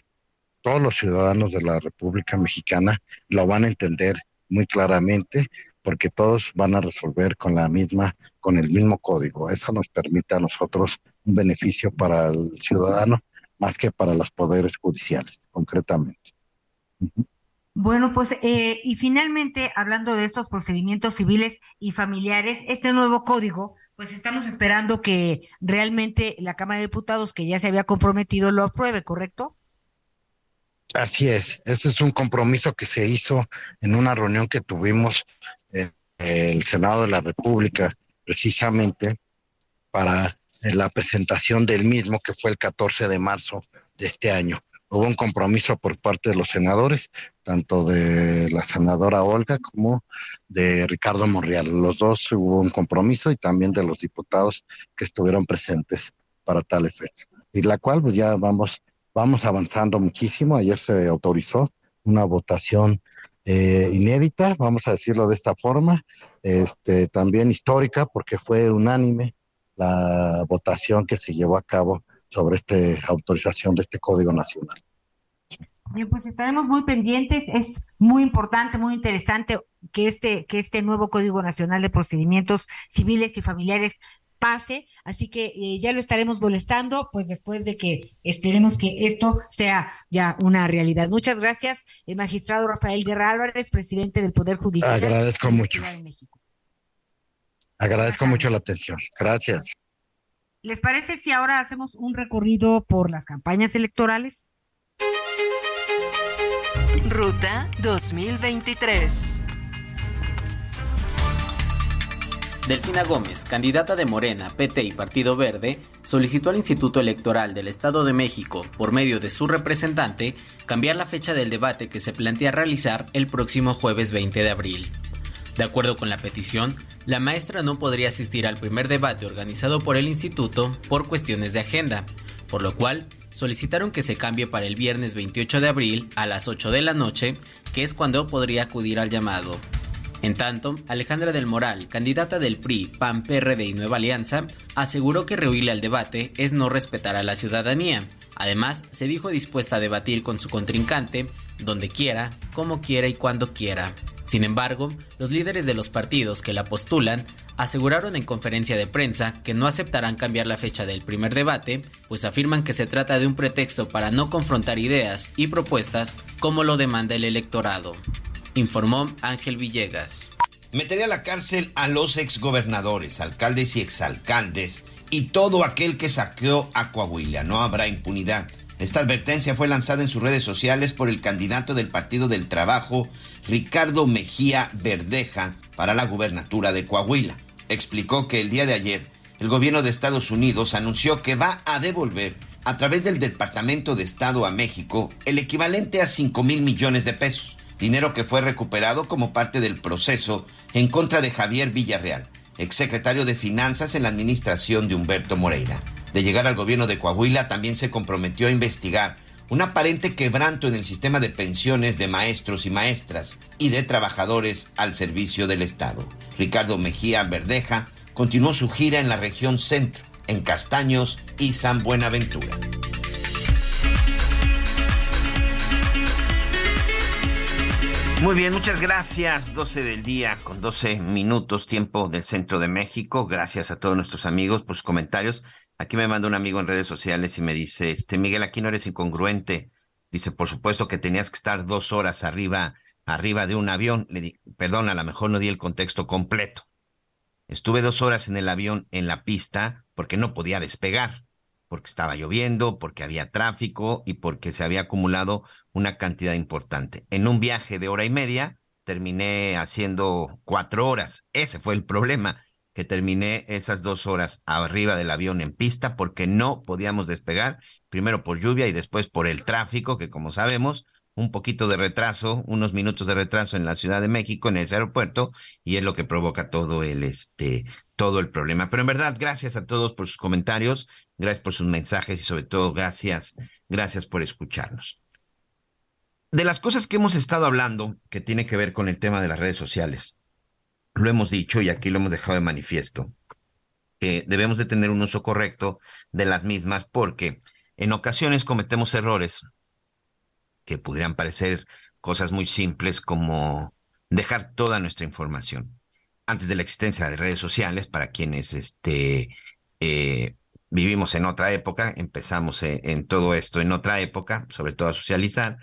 todos los ciudadanos de la República Mexicana lo van a entender muy claramente porque todos van a resolver con la misma, con el mismo código. Eso nos permite a nosotros un beneficio para el ciudadano más que para los poderes judiciales, concretamente. Bueno, pues eh, y finalmente, hablando de estos procedimientos civiles y familiares, este nuevo código, pues estamos esperando que realmente la Cámara de Diputados, que ya se había comprometido, lo apruebe, ¿correcto? Así es, ese es un compromiso que se hizo en una reunión que tuvimos en el Senado de la República, precisamente para la presentación del mismo, que fue el 14 de marzo de este año. Hubo un compromiso por parte de los senadores, tanto de la senadora Olga como de Ricardo Monreal. Los dos hubo un compromiso y también de los diputados que estuvieron presentes para tal efecto. Y la cual pues ya vamos vamos avanzando muchísimo. Ayer se autorizó una votación eh, inédita, vamos a decirlo de esta forma, este, también histórica, porque fue unánime la votación que se llevó a cabo sobre esta autorización de este Código Nacional. Bien, pues estaremos muy pendientes. Es muy importante, muy interesante que este, que este nuevo Código Nacional de Procedimientos Civiles y Familiares pase, así que eh, ya lo estaremos molestando, pues después de que esperemos que esto sea ya una realidad. Muchas gracias, el magistrado Rafael Guerra Álvarez, presidente del Poder Judicial. Agradezco mucho. Agradezco mucho la atención. Gracias. ¿Les parece si ahora hacemos un recorrido por las campañas electorales? Ruta 2023. Delfina Gómez, candidata de Morena, PT y Partido Verde, solicitó al Instituto Electoral del Estado de México, por medio de su representante, cambiar la fecha del debate que se plantea realizar el próximo jueves 20 de abril. De acuerdo con la petición, la maestra no podría asistir al primer debate organizado por el instituto por cuestiones de agenda, por lo cual solicitaron que se cambie para el viernes 28 de abril a las 8 de la noche, que es cuando podría acudir al llamado. En tanto, Alejandra del Moral, candidata del PRI, PAN, PRD y Nueva Alianza, aseguró que rehuirle al debate es no respetar a la ciudadanía. Además, se dijo dispuesta a debatir con su contrincante donde quiera, como quiera y cuando quiera. Sin embargo, los líderes de los partidos que la postulan aseguraron en conferencia de prensa que no aceptarán cambiar la fecha del primer debate, pues afirman que se trata de un pretexto para no confrontar ideas y propuestas como lo demanda el electorado informó Ángel Villegas. Metería a la cárcel a los exgobernadores, alcaldes y exalcaldes y todo aquel que saqueó a Coahuila. No habrá impunidad. Esta advertencia fue lanzada en sus redes sociales por el candidato del Partido del Trabajo, Ricardo Mejía Verdeja, para la gubernatura de Coahuila. Explicó que el día de ayer el gobierno de Estados Unidos anunció que va a devolver a través del Departamento de Estado a México el equivalente a 5 mil millones de pesos dinero que fue recuperado como parte del proceso en contra de Javier Villarreal, exsecretario de Finanzas en la administración de Humberto Moreira. De llegar al gobierno de Coahuila también se comprometió a investigar un aparente quebranto en el sistema de pensiones de maestros y maestras y de trabajadores al servicio del Estado. Ricardo Mejía Verdeja continuó su gira en la región centro, en Castaños y San Buenaventura. Muy bien, muchas gracias. 12 del día con 12 minutos tiempo del centro de México. Gracias a todos nuestros amigos por sus comentarios. Aquí me manda un amigo en redes sociales y me dice, este Miguel, aquí no eres incongruente. Dice, por supuesto que tenías que estar dos horas arriba arriba de un avión. Le di, perdón, a lo mejor no di el contexto completo. Estuve dos horas en el avión en la pista porque no podía despegar, porque estaba lloviendo, porque había tráfico y porque se había acumulado una cantidad importante. En un viaje de hora y media terminé haciendo cuatro horas. Ese fue el problema, que terminé esas dos horas arriba del avión en pista porque no podíamos despegar, primero por lluvia y después por el tráfico, que como sabemos, un poquito de retraso, unos minutos de retraso en la Ciudad de México, en ese aeropuerto, y es lo que provoca todo el, este, todo el problema. Pero en verdad, gracias a todos por sus comentarios, gracias por sus mensajes y sobre todo gracias, gracias por escucharnos. De las cosas que hemos estado hablando, que tiene que ver con el tema de las redes sociales, lo hemos dicho y aquí lo hemos dejado de manifiesto, que debemos de tener un uso correcto de las mismas porque en ocasiones cometemos errores que pudieran parecer cosas muy simples como dejar toda nuestra información. Antes de la existencia de redes sociales, para quienes este, eh, vivimos en otra época, empezamos en, en, todo esto en otra época, sobre todo a socializar,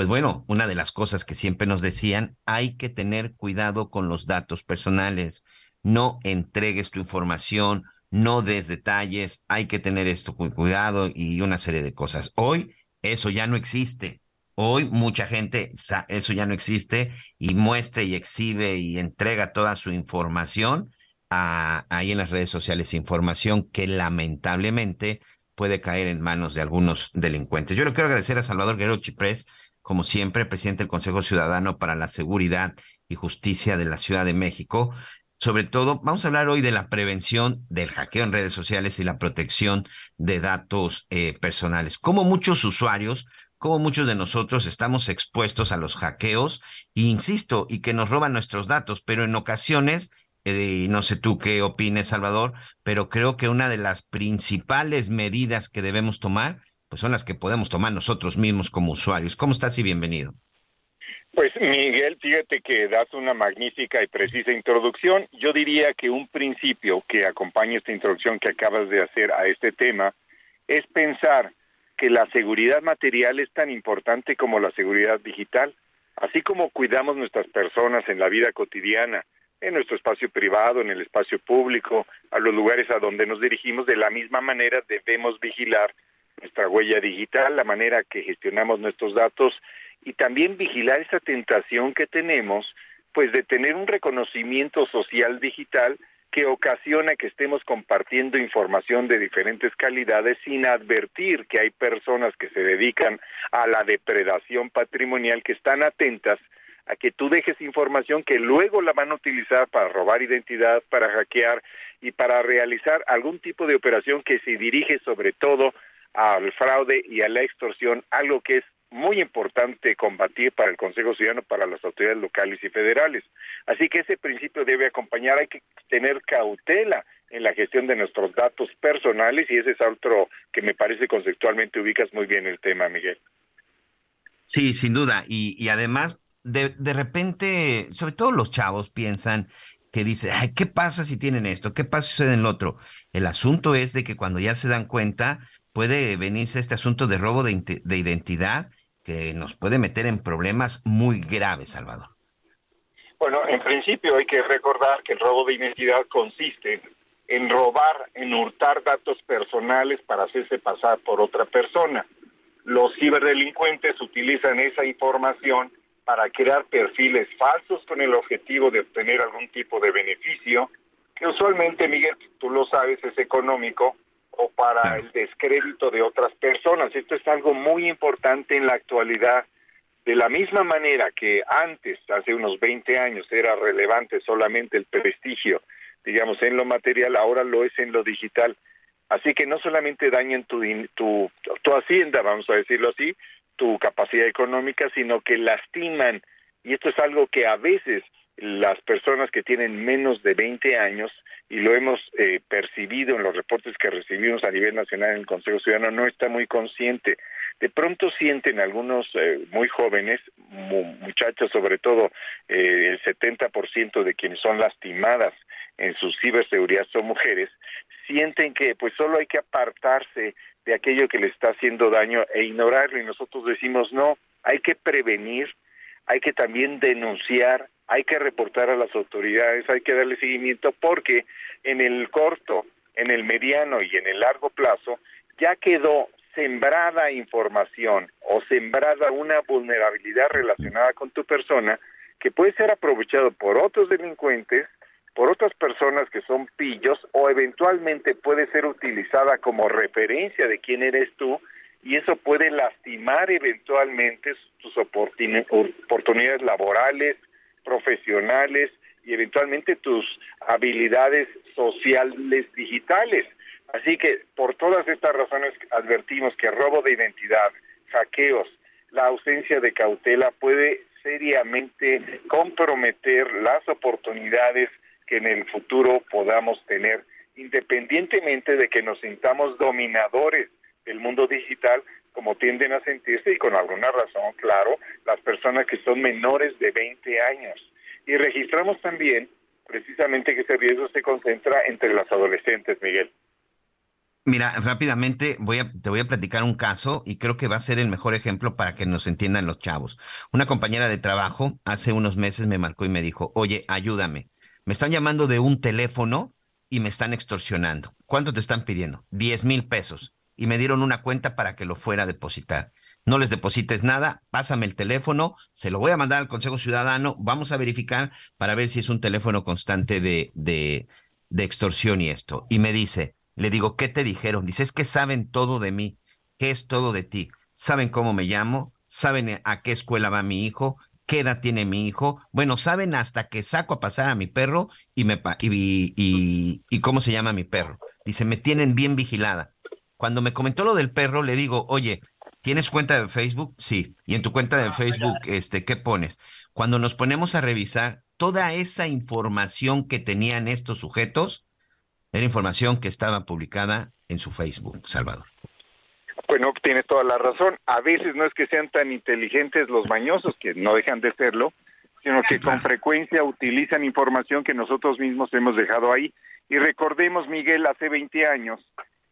pues bueno, una de las cosas que siempre nos decían, hay que tener cuidado con los datos personales, no entregues tu información, no des detalles, hay que tener esto con cuidado y una serie de cosas. Hoy eso ya no existe. Hoy mucha gente, eso ya no existe, y muestra y exhibe y entrega toda su información a, ahí en las redes sociales, información que lamentablemente puede caer en manos de algunos delincuentes. Yo le quiero agradecer a Salvador Guerrero Chiprés, como siempre, presidente del Consejo Ciudadano para la Seguridad y Justicia de la Ciudad de México. Sobre todo, vamos a hablar hoy de la prevención del hackeo en redes sociales y la protección de datos eh, personales. Como muchos usuarios como muchos de nosotros estamos expuestos a los hackeos, insisto, y que nos roban nuestros datos, pero en ocasiones, eh, no sé tú qué opines, Salvador, pero creo que una de las principales medidas que debemos tomar, pues son las que podemos tomar nosotros mismos como usuarios. ¿Cómo estás y bienvenido? Pues Miguel, fíjate que das una magnífica y precisa introducción. Yo diría que un principio que acompaña esta introducción que acabas de hacer a este tema es pensar que la seguridad material es tan importante como la seguridad digital, así como cuidamos nuestras personas en la vida cotidiana, en nuestro espacio privado, en el espacio público, a los lugares a donde nos dirigimos, de la misma manera debemos vigilar nuestra huella digital, la manera que gestionamos nuestros datos y también vigilar esa tentación que tenemos, pues de tener un reconocimiento social digital que ocasiona que estemos compartiendo información de diferentes calidades sin advertir que hay personas que se dedican a la depredación patrimonial que están atentas a que tú dejes información que luego la van a utilizar para robar identidad, para hackear y para realizar algún tipo de operación que se dirige sobre todo al fraude y a la extorsión, algo que es muy importante combatir para el Consejo Ciudadano, para las autoridades locales y federales. Así que ese principio debe acompañar, hay que tener cautela en la gestión de nuestros datos personales y ese es otro que me parece conceptualmente ubicas muy bien el tema, Miguel. Sí, sin duda. Y, además, de, de repente, sobre todo los chavos piensan que dice, ay, ¿qué pasa si tienen esto? ¿Qué pasa si sucede en lo otro? El asunto es de que cuando ya se dan cuenta, puede venirse este asunto de robo de, de identidad que nos puede meter en problemas muy graves, Salvador. Bueno, en principio hay que recordar que el robo de identidad consiste en robar, en hurtar datos personales para hacerse pasar por otra persona. Los ciberdelincuentes utilizan esa información para crear perfiles falsos con el objetivo de obtener algún tipo de beneficio, que usualmente, Miguel, tú lo sabes, es económico, o para el descrédito de otras personas. Esto es algo muy importante en la actualidad. De la misma manera que antes, hace unos 20 años, era relevante solamente el prestigio, digamos, en lo material, ahora lo es en lo digital. Así que no solamente dañan tu, tu, tu hacienda, vamos a decirlo así, tu capacidad económica, sino que lastiman. Y esto es algo que a veces las personas que tienen menos de 20 años, y lo hemos eh, percibido en los reportes que recibimos a nivel nacional en el Consejo Ciudadano, no está muy consciente. De pronto sienten algunos eh, muy jóvenes, muchachos sobre todo, eh, el 70% de quienes son lastimadas en su ciberseguridad son mujeres, sienten que pues solo hay que apartarse de aquello que les está haciendo daño e ignorarlo y nosotros decimos no, hay que prevenir, hay que también denunciar, hay que reportar a las autoridades, hay que darle seguimiento porque en el corto, en el mediano y en el largo plazo ya quedó sembrada información o sembrada una vulnerabilidad relacionada con tu persona que puede ser aprovechado por otros delincuentes, por otras personas que son pillos o eventualmente puede ser utilizada como referencia de quién eres tú y eso puede lastimar eventualmente tus oportunidades laborales, profesionales y eventualmente tus habilidades sociales digitales. Así que por todas estas razones advertimos que robo de identidad, hackeos, la ausencia de cautela puede seriamente comprometer las oportunidades que en el futuro podamos tener, independientemente de que nos sintamos dominadores del mundo digital, como tienden a sentirse, y con alguna razón, claro, las personas que son menores de 20 años. Y registramos también precisamente que ese riesgo se concentra entre las adolescentes, Miguel. Mira, rápidamente voy a, te voy a platicar un caso y creo que va a ser el mejor ejemplo para que nos entiendan los chavos. Una compañera de trabajo hace unos meses me marcó y me dijo, oye, ayúdame. Me están llamando de un teléfono y me están extorsionando. ¿Cuánto te están pidiendo? Diez mil pesos. Y me dieron una cuenta para que lo fuera a depositar. No les deposites nada, pásame el teléfono, se lo voy a mandar al Consejo Ciudadano, vamos a verificar para ver si es un teléfono constante de, de, extorsión y esto. Y me dice, le digo, ¿qué te dijeron? Dice, es que saben todo de mí, ¿qué es todo de ti? Saben cómo me llamo, saben a qué escuela va mi hijo, qué edad tiene mi hijo. Bueno, saben hasta que saco a pasar a mi perro y, me, y, y, y cómo se llama mi perro. Dice, me tienen bien vigilada. Cuando me comentó lo del perro, le digo, oye, ¿tienes cuenta de Facebook? Sí. ¿Y en tu cuenta de Facebook, este, qué pones? Cuando nos ponemos a revisar toda esa información que tenían estos sujetos, era información que estaba publicada en su Facebook, Salvador. Bueno, tienes toda la razón. A veces no es que sean tan inteligentes los mañosos, que no dejan de serlo, sino que con frecuencia utilizan información que nosotros mismos hemos dejado ahí. Y recordemos, Miguel, hace 20 años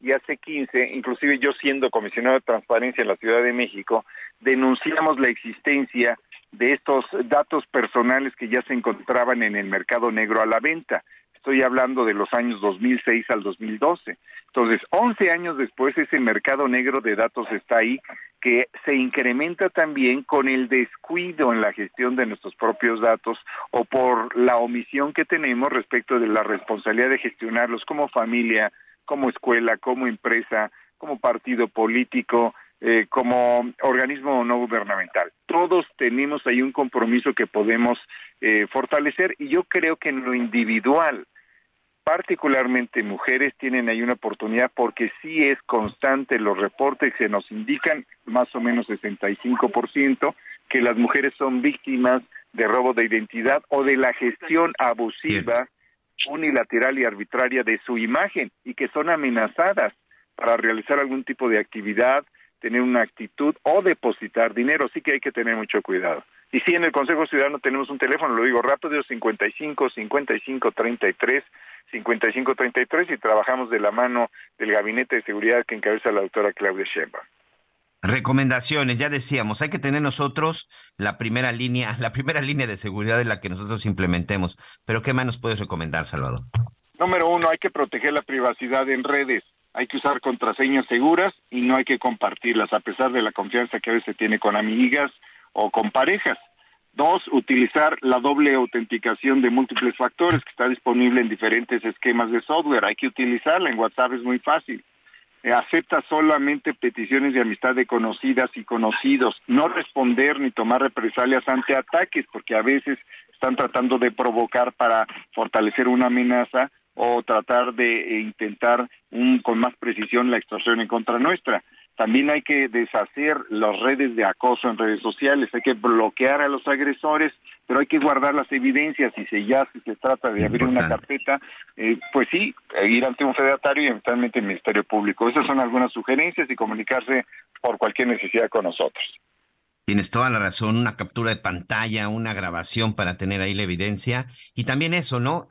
y hace 15, inclusive yo siendo comisionado de transparencia en la Ciudad de México, denunciamos la existencia de estos datos personales que ya se encontraban en el mercado negro a la venta. Estoy hablando de los años 2006 al 2012. Entonces, 11 años después, ese mercado negro de datos está ahí, que se incrementa también con el descuido en la gestión de nuestros propios datos o por la omisión que tenemos respecto de la responsabilidad de gestionarlos como familia, como escuela, como empresa, como partido político, eh, como organismo no gubernamental. Todos tenemos ahí un compromiso que podemos eh, fortalecer y yo creo que en lo individual, particularmente mujeres tienen ahí una oportunidad porque sí es constante los reportes que nos indican más o menos 65% que las mujeres son víctimas de robo de identidad o de la gestión abusiva, unilateral y arbitraria de su imagen y que son amenazadas para realizar algún tipo de actividad, tener una actitud o depositar dinero, así que hay que tener mucho cuidado. Y sí, en el Consejo Ciudadano tenemos un teléfono, lo digo rápido, 55 55 33 5533 y trabajamos de la mano del Gabinete de Seguridad que encabeza la doctora Claudia Sheinbaum. Recomendaciones, ya decíamos, hay que tener nosotros la primera línea, la primera línea de seguridad de la que nosotros implementemos. Pero ¿qué más nos puedes recomendar, Salvador? Número uno, hay que proteger la privacidad en redes. Hay que usar contraseñas seguras y no hay que compartirlas, a pesar de la confianza que a veces tiene con amigas o con parejas. Dos, utilizar la doble autenticación de múltiples factores que está disponible en diferentes esquemas de software. Hay que utilizarla, en WhatsApp es muy fácil. Eh, acepta solamente peticiones de amistad de conocidas y conocidos. No responder ni tomar represalias ante ataques, porque a veces están tratando de provocar para fortalecer una amenaza o tratar de eh, intentar un, con más precisión la extorsión en contra nuestra. También hay que deshacer las redes de acoso en redes sociales, hay que bloquear a los agresores, pero hay que guardar las evidencias y si ya si se trata de abrir una carpeta, eh, pues sí, ir ante un federatario y eventualmente el Ministerio Público. Esas son algunas sugerencias y comunicarse por cualquier necesidad con nosotros. Tienes toda la razón, una captura de pantalla, una grabación para tener ahí la evidencia. Y también eso, ¿no?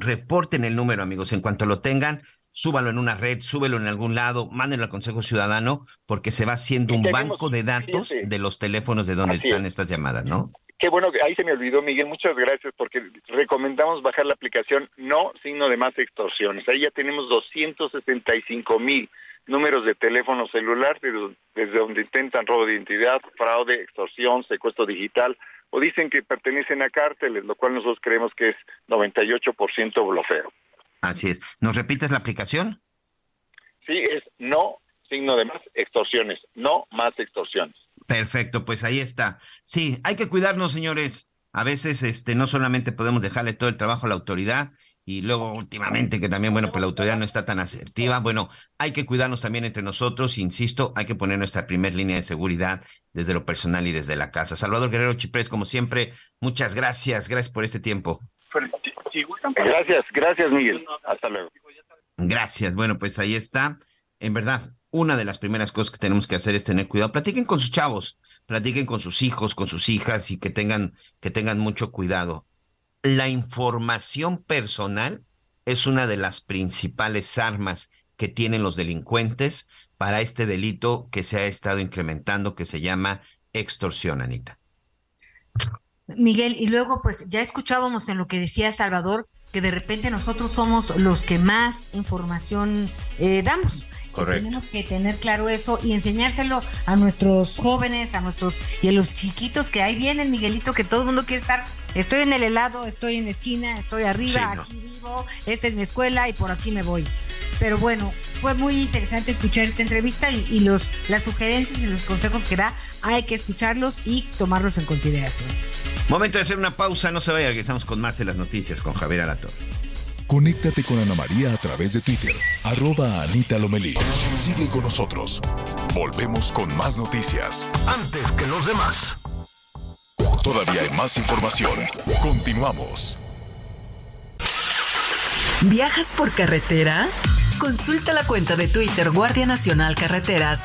reporten el número, amigos. En cuanto lo tengan, súbalo en una red, súbelo en algún lado, mándenlo al Consejo Ciudadano, porque se va haciendo un banco de datos de los teléfonos de donde están estas llamadas, ¿no? Qué bueno, ahí se me olvidó, Miguel, muchas gracias, porque recomendamos bajar la aplicación No Signo de Más Extorsiones. Ahí ya tenemos 265 mil números de teléfono celular desde donde intentan robo de identidad, fraude, extorsión, secuestro digital, o dicen que pertenecen a cárteles, lo cual nosotros creemos que es 98% blofeo. Así es. ¿Nos repites la aplicación? Sí, es no signo de más extorsiones, no más extorsiones. Perfecto, pues ahí está. Sí, hay que cuidarnos, señores. A veces este no solamente podemos dejarle todo el trabajo a la autoridad y luego últimamente que también, bueno, pues la autoridad no está tan asertiva. Bueno, hay que cuidarnos también entre nosotros, insisto, hay que poner nuestra primer línea de seguridad desde lo personal y desde la casa. Salvador Guerrero Chiprés, como siempre, muchas gracias, gracias por este tiempo. Gracias, gracias Miguel. Hasta luego. Gracias. Bueno, pues ahí está. En verdad, una de las primeras cosas que tenemos que hacer es tener cuidado. Platiquen con sus chavos, platiquen con sus hijos, con sus hijas y que tengan, que tengan mucho cuidado. La información personal es una de las principales armas que tienen los delincuentes para este delito que se ha estado incrementando, que se llama extorsión, Anita. Miguel, y luego pues ya escuchábamos en lo que decía Salvador que de repente nosotros somos los que más información eh, damos. Correcto. Tenemos que tener claro eso y enseñárselo a nuestros jóvenes, a nuestros y a los chiquitos que ahí vienen, Miguelito, que todo el mundo quiere estar. Estoy en el helado, estoy en la esquina, estoy arriba, aquí vivo, esta es mi escuela y por aquí me voy. Pero bueno, fue muy interesante escuchar esta entrevista y, y los las sugerencias y los consejos que da, hay que escucharlos y tomarlos en consideración. Momento de hacer una pausa, no se vaya, regresamos con más de las noticias con Javier Alator. Conéctate con Ana María a través de Twitter, arroba Anita Lomelí. Sigue con nosotros. Volvemos con más noticias. Antes que los demás. Todavía hay más información. Continuamos. ¿Viajas por carretera? Consulta la cuenta de Twitter Guardia Nacional Carreteras.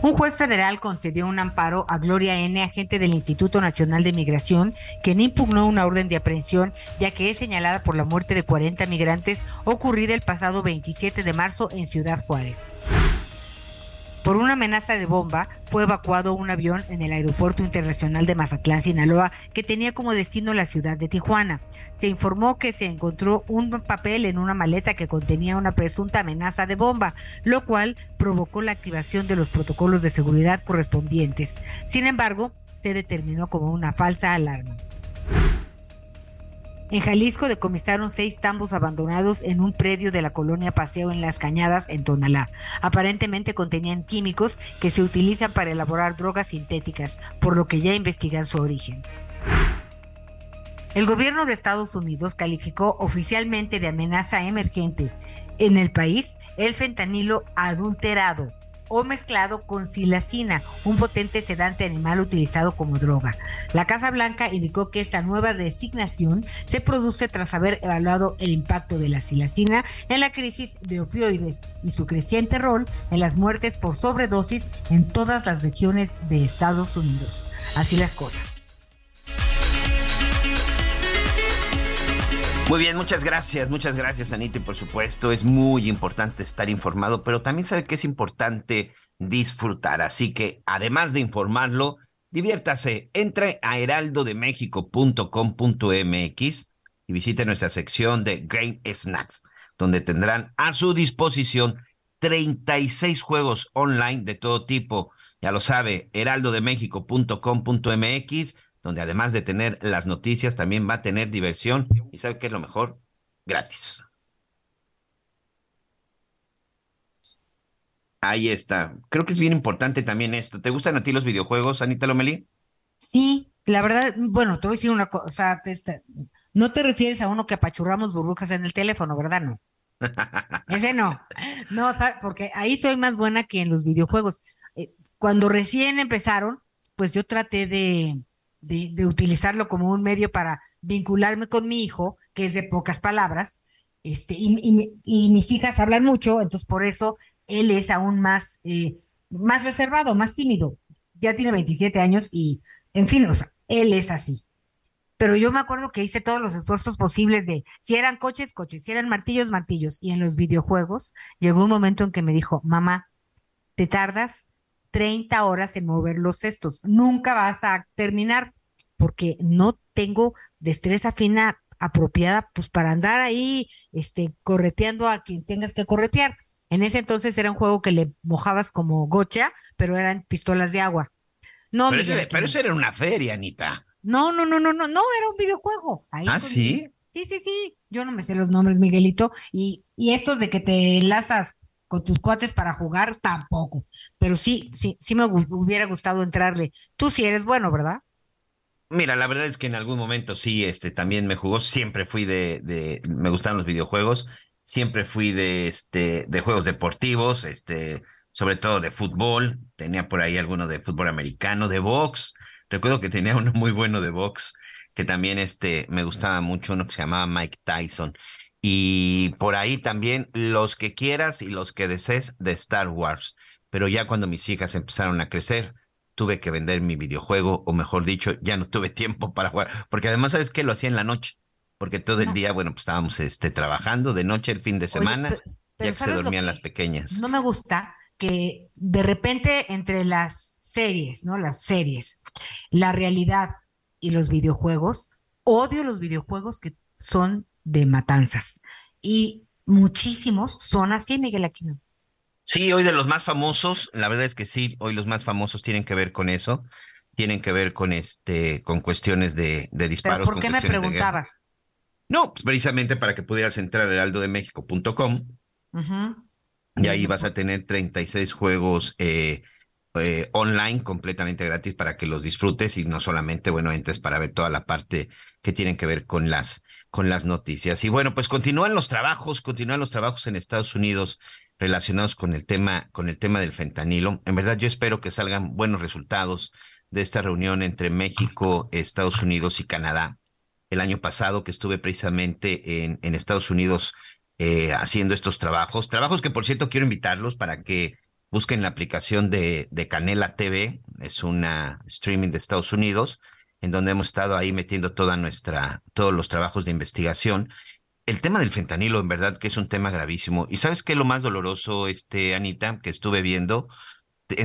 Un juez federal concedió un amparo a Gloria N., agente del Instituto Nacional de Migración, quien impugnó una orden de aprehensión ya que es señalada por la muerte de 40 migrantes ocurrida el pasado 27 de marzo en Ciudad Juárez. Por una amenaza de bomba, fue evacuado un avión en el Aeropuerto Internacional de Mazatlán, Sinaloa, que tenía como destino la ciudad de Tijuana. Se informó que se encontró un papel en una maleta que contenía una presunta amenaza de bomba, lo cual provocó la activación de los protocolos de seguridad correspondientes. Sin embargo, se determinó como una falsa alarma. En Jalisco decomisaron seis tambos abandonados en un predio de la colonia Paseo en Las Cañadas, en Tonalá. Aparentemente contenían químicos que se utilizan para elaborar drogas sintéticas, por lo que ya investigan su origen. El gobierno de Estados Unidos calificó oficialmente de amenaza emergente en el país el fentanilo adulterado o mezclado con silacina, un potente sedante animal utilizado como droga. La Casa Blanca indicó que esta nueva designación se produce tras haber evaluado el impacto de la silacina en la crisis de opioides y su creciente rol en las muertes por sobredosis en todas las regiones de Estados Unidos. Así las cosas. Muy bien, muchas gracias, muchas gracias Anita y por supuesto es muy importante estar informado, pero también sabe que es importante disfrutar, así que además de informarlo, diviértase, entre a heraldodemexico.com.mx y visite nuestra sección de Grain Snacks, donde tendrán a su disposición 36 juegos online de todo tipo. Ya lo sabe, heraldodemexico.com.mx donde además de tener las noticias, también va a tener diversión. ¿Y sabe qué es lo mejor? Gratis. Ahí está. Creo que es bien importante también esto. ¿Te gustan a ti los videojuegos, Anita Lomelí? Sí, la verdad, bueno, te voy a decir una cosa. No te refieres a uno que apachurramos burbujas en el teléfono, ¿verdad? No. <laughs> Ese no. No, porque ahí soy más buena que en los videojuegos. Eh, cuando recién empezaron, pues yo traté de, de, utilizarlo como un medio para vincularme con mi hijo, que es de pocas palabras, este, y, y, mis hijas hablan mucho, entonces por eso él es aún más, eh, más reservado, más tímido. Ya tiene 27 años y, en fin, él es así. Pero yo me acuerdo que hice todos los esfuerzos posibles de, si eran coches, coches, si eran martillos, martillos. Y en los videojuegos llegó un momento en que me dijo, mamá, te tardas 30 horas en mover los cestos. Nunca vas a terminar porque no tengo destreza fina apropiada pues para andar ahí este correteando a quien tengas que corretear. En ese entonces era un juego que le mojabas como gocha, pero eran pistolas de agua. No, pero, eso, era una feria, Anita. No, no, no, no, no, no, era un videojuego. ah, sí. Sí, sí, sí. Yo no me sé los nombres, Miguelito. Y, y estos de que te enlazas con tus cuates para jugar, tampoco. Pero sí, sí, sí me hubiera gustado entrarle. Tú sí eres bueno, ¿verdad? Mira, la verdad es que en algún momento sí, este, también me jugó. Siempre fui de, de, me gustaban los videojuegos. Siempre fui de, este, de juegos deportivos, este, sobre todo de fútbol. Tenía por ahí alguno de fútbol americano, de box. Recuerdo que tenía <laughs> uno muy bueno de box, que también, este, me gustaba mucho, uno que se llamaba Mike Tyson. Y por ahí también los que quieras y los que desees de Star Wars. Pero ya cuando mis hijas empezaron a crecer, tuve que vender mi videojuego, o mejor dicho, ya no tuve <laughs> tiempo para jugar, porque además, ¿sabes qué? Lo hacía en la noche, porque todo el día, bueno, pues estábamos este, trabajando de noche, el fin de semana, ya que se dormían las pequeñas. No me gusta que de repente entre las series, ¿no? Las series, la realidad y los videojuegos, odio los videojuegos que son de matanzas. Y muchísimos son así, Miguel Aquino. Sí, hoy de los más famosos, la verdad es que sí, hoy los más famosos tienen que ver con eso, tienen que ver con este, con cuestiones de, de disparos. ¿Por qué me preguntabas? No, pues precisamente para que pudieras entrar a heraldodemexico.com y ahí vas a tener 36 juegos eh, eh, online completamente gratis para que los disfrutes y no solamente, bueno, entres para ver toda la parte que tienen que ver con las, con las noticias. Y bueno, pues continúan los trabajos, continúan los trabajos en Estados Unidos relacionados con el tema, con el tema del fentanilo. En verdad, yo espero que salgan buenos resultados de esta reunión entre México, Estados Unidos y Canadá. El año pasado que estuve precisamente en, en Estados Unidos eh, haciendo estos trabajos, trabajos que por cierto quiero invitarlos para que busquen la aplicación de, de Canela TV, es una streaming de Estados Unidos, en donde hemos estado ahí metiendo toda nuestra, todos los trabajos de investigación el tema del fentanilo, en verdad, que es un tema gravísimo. ¿Y sabes qué es lo más doloroso, este, Anita, que estuve viendo?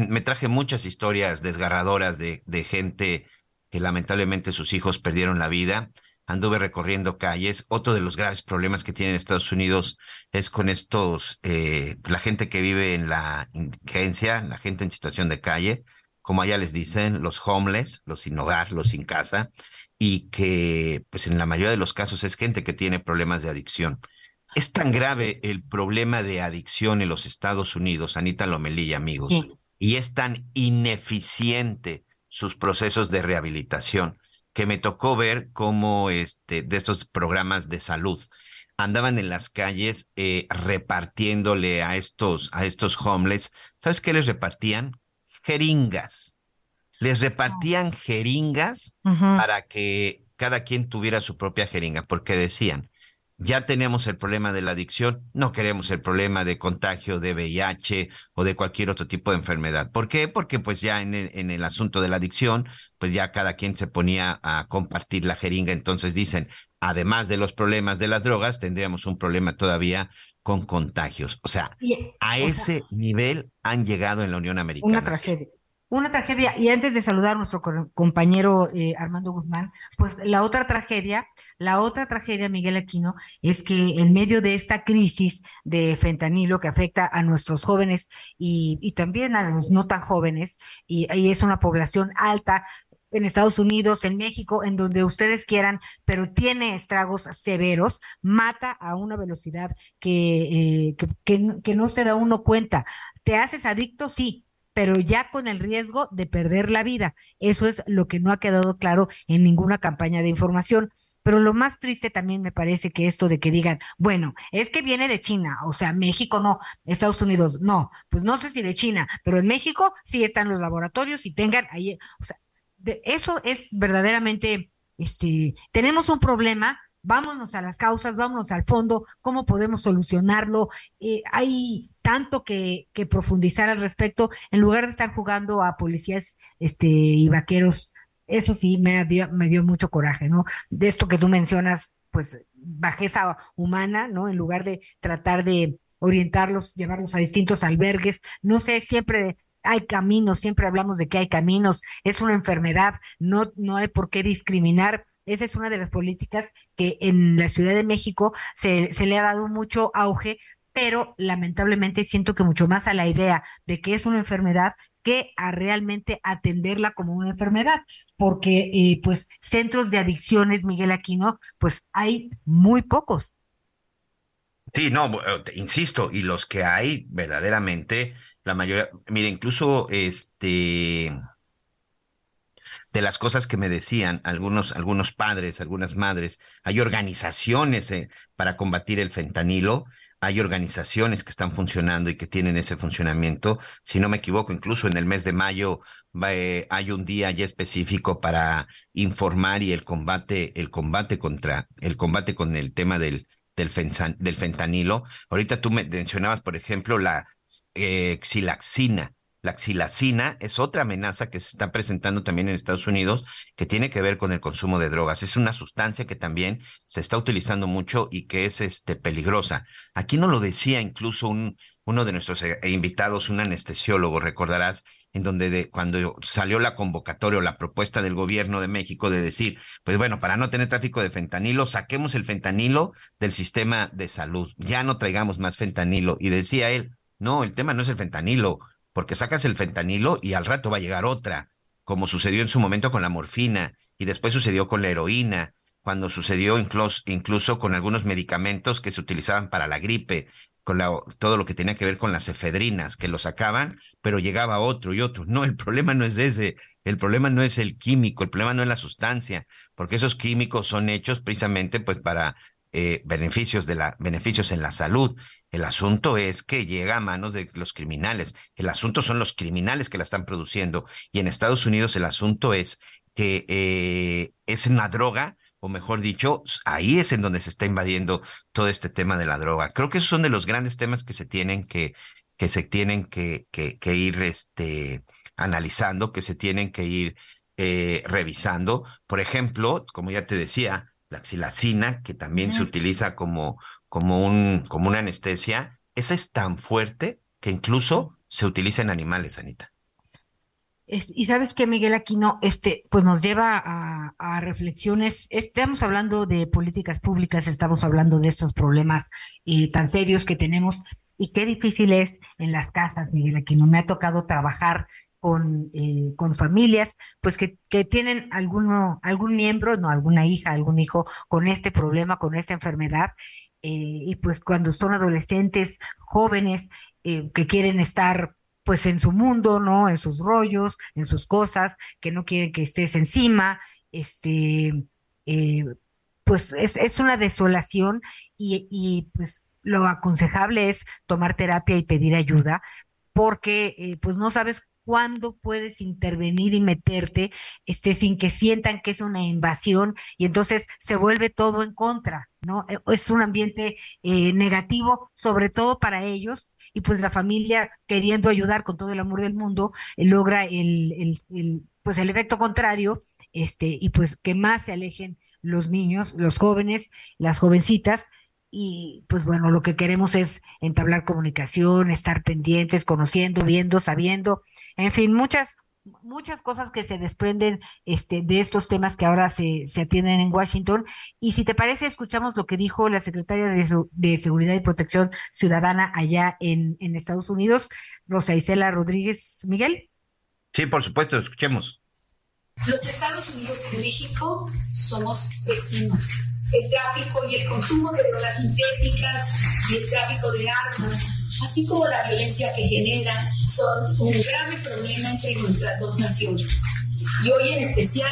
Me traje muchas historias desgarradoras de, de gente que lamentablemente sus hijos perdieron la vida. Anduve recorriendo calles. Otro de los graves problemas que tiene Estados Unidos es con estos, eh, la gente que vive en la indigencia, la gente en situación de calle, como allá les dicen, los homeless, los sin hogar, los sin casa y que pues en la mayoría de los casos es gente que tiene problemas de adicción. Es tan grave el problema de adicción en los Estados Unidos, Anita Lomelilla, amigos, y es tan ineficiente sus procesos de rehabilitación que me tocó ver cómo este, de estos programas de salud andaban en las calles eh, repartiéndole a estos, a estos homeless. ¿Sabes qué les repartían? Jeringas les repartían jeringas para que cada quien tuviera su propia jeringa, porque decían, ya tenemos el problema de la adicción, no queremos el problema de contagio de VIH o de cualquier otro tipo de enfermedad. ¿Por qué? Porque pues ya en el, en el asunto de la adicción, pues ya cada quien se ponía a compartir la jeringa, entonces dicen, además de los problemas de las drogas, tendríamos un problema todavía con contagios. O sea, a ese nivel han llegado en la Unión Americana. Una tragedia una tragedia, y antes de saludar a nuestro compañero eh, Armando Guzmán, pues la otra tragedia, la otra tragedia, Miguel Aquino, es que en medio de esta crisis de fentanilo que afecta a nuestros jóvenes y, también a los no tan jóvenes, y, es una población alta, en Estados Unidos, en México, en donde ustedes quieran, pero tiene estragos severos, mata a una velocidad que, eh, que, que, no se da uno cuenta. ¿Te haces adicto? Sí, pero ya con el riesgo de perder la vida. Eso es lo que no ha quedado claro en ninguna campaña de información. Pero lo más triste también me parece que esto de que digan, bueno, es que viene de China, o sea, México no, Estados Unidos no, pues no sé si de China, pero en México sí están los laboratorios y tengan ahí, o sea, eso es verdaderamente, este, tenemos un problema, vámonos a las causas, vámonos al fondo, cómo podemos solucionarlo. Eh, hay tanto que, que, profundizar al respecto, en lugar de estar jugando a policías este, y vaqueros. Eso sí me dio, me dio mucho coraje, ¿no? De esto que tú mencionas, pues bajeza humana, ¿no? En lugar de tratar de orientarlos, llevarlos a distintos albergues, no sé, siempre hay caminos, siempre hablamos de que hay caminos, es una enfermedad, no, no hay por qué discriminar, esa es una de las políticas que en la Ciudad de México se, le ha dado mucho auge, pero lamentablemente siento que mucho más a la idea de que es una enfermedad que a realmente atenderla como una enfermedad, porque eh, pues centros de adicciones, Miguel Aquino, pues hay muy pocos. Sí, no, eh, insisto, y los que hay verdaderamente, la mayoría, mire, incluso este de las cosas que me decían algunos, algunos padres, algunas madres. Hay organizaciones eh, para combatir el fentanilo, hay organizaciones que están funcionando y que tienen ese funcionamiento. Si no me equivoco, incluso en el mes de mayo eh, hay un día ya específico para informar y el combate, el combate contra, el combate con el tema del, del, fentanilo. Ahorita tú me mencionabas, por ejemplo, la eh, xilaxina la xilacina es otra amenaza que se está presentando también en Estados Unidos que tiene que ver con el consumo de drogas. Es una sustancia que también se está utilizando mucho y que es este, peligrosa. Aquí no lo decía incluso un, uno de nuestros eh, invitados, un anestesiólogo, recordarás, en donde de, cuando salió la convocatoria o la propuesta del gobierno de México de decir, pues bueno, para no tener tráfico de fentanilo, saquemos el fentanilo del sistema de salud, ya no traigamos más fentanilo. Y decía él, no, el tema no es el fentanilo, porque sacas el fentanilo y al rato va a llegar otra, como sucedió en su momento con la morfina y después sucedió con la heroína, cuando sucedió incluso, con algunos medicamentos que se utilizaban para la gripe, con todo lo que tenía que ver con las efedrinas, que lo sacaban, pero llegaba otro y otro. No, el problema no es ese, el problema no es el químico, el problema no es la sustancia, porque esos químicos son hechos precisamente pues para eh, beneficios de beneficios en la salud el asunto es que llega a manos de los criminales. El asunto son los criminales que la están produciendo. Y en Estados Unidos el asunto es que eh, es una droga, o mejor dicho, ahí es en donde se está invadiendo todo este tema de la droga. Creo que esos son de los grandes temas que se tienen que, que se tienen que, que, ir este, analizando, que se tienen que ir eh, revisando. Por ejemplo, como ya te decía, la xilacina, que también se utiliza como como, un, como una anestesia, esa es tan fuerte que incluso se utiliza en animales, Anita. y sabes que Miguel Aquino, este, pues nos lleva a, reflexiones. Estamos hablando de políticas públicas, estamos hablando de estos problemas eh, tan serios que tenemos y qué difícil es en las casas, Miguel Aquino. Me ha tocado trabajar con, eh, con familias, pues que, que tienen alguno, algún miembro, no, alguna hija, algún hijo con este problema, con esta enfermedad, eh, y pues cuando son adolescentes, jóvenes, eh, que quieren estar pues en su mundo, ¿no? En sus rollos, en sus cosas, que no quieren que estés encima, este, eh, pues es, es, una desolación y, y, pues lo aconsejable es tomar terapia y pedir ayuda porque pues no sabes cuándo puedes intervenir y meterte este, sin que sientan que es una invasión y entonces se vuelve todo en contra, ¿no? E, es un ambiente eh, negativo, sobre todo para ellos, y pues la familia queriendo ayudar con todo el amor del mundo eh, logra el, el, pues el efecto contrario este y pues que más se alejen los niños los jóvenes las jovencitas y pues bueno, lo que queremos es entablar comunicación, estar pendientes, conociendo, viendo, sabiendo, en fin, muchas muchas cosas que se desprenden este, de estos temas que ahora se, se atienden en Washington. Y si te parece, escuchamos lo que dijo la secretaria de, de Seguridad y Protección Ciudadana allá en, en Estados Unidos, Rosa Isela Rodríguez Miguel. Sí, por supuesto, escuchemos. Los Estados Unidos y México somos vecinos el tráfico y el consumo de drogas sintéticas y el tráfico de armas, así como la violencia que generan, son un grave problema entre nuestras dos naciones. Y hoy en especial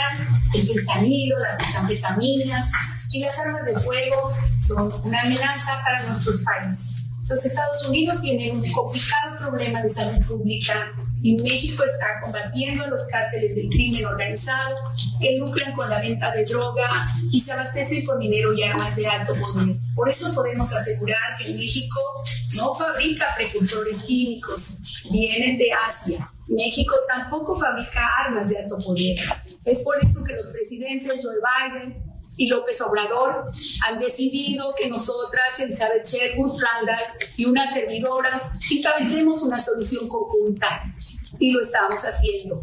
el fentanilo, las metanfetaminas, y las armas de fuego son una amenaza para nuestros países. Los Estados Unidos tienen un complicado problema de salud pública y México está combatiendo a los cárteles del crimen organizado que lucran con la venta de droga y se abastecen con dinero y armas de alto poder. Por eso podemos asegurar que México no fabrica precursores químicos, vienen de Asia. México tampoco fabrica armas de alto poder. Es por eso que los presidentes Joe Biden, y López Obrador han decidido que nosotras, Elizabeth Sherwood Randall y una servidora, encabecemos una solución conjunta. Y lo estamos haciendo.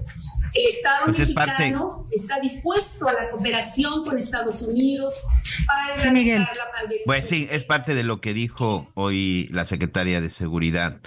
El Estado Pues es mexicano está dispuesto a la cooperación con Estados Unidos para Sí, Miguel. erradicar la pandemia. Pues sí, es parte de lo que dijo hoy la secretaria de Seguridad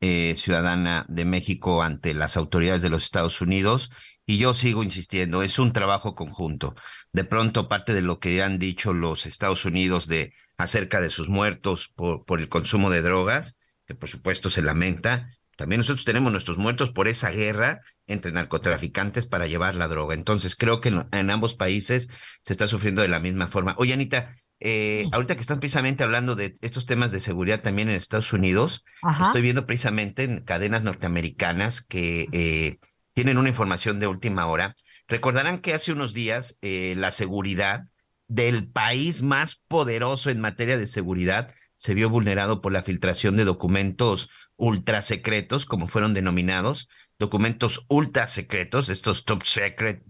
eh, Ciudadana de México ante las autoridades de los Estados Unidos. Y yo sigo insistiendo, es un trabajo conjunto. De pronto, parte de lo que han dicho los Estados Unidos de acerca de sus muertos por, por el consumo de drogas, que por supuesto se lamenta, también nosotros tenemos nuestros muertos por esa guerra entre narcotraficantes para llevar la droga. Entonces, creo que en, en ambos países se está sufriendo de la misma forma. Oye, Anita, eh, ahorita que están precisamente hablando de estos temas de seguridad también en Estados Unidos, Ajá. estoy viendo precisamente en cadenas norteamericanas que eh, tienen una información de última hora. Recordarán que hace unos días eh, la seguridad del país más poderoso en materia de seguridad se vio vulnerado por la filtración de documentos ultra secretos, como fueron denominados, documentos ultra secretos, estos top secret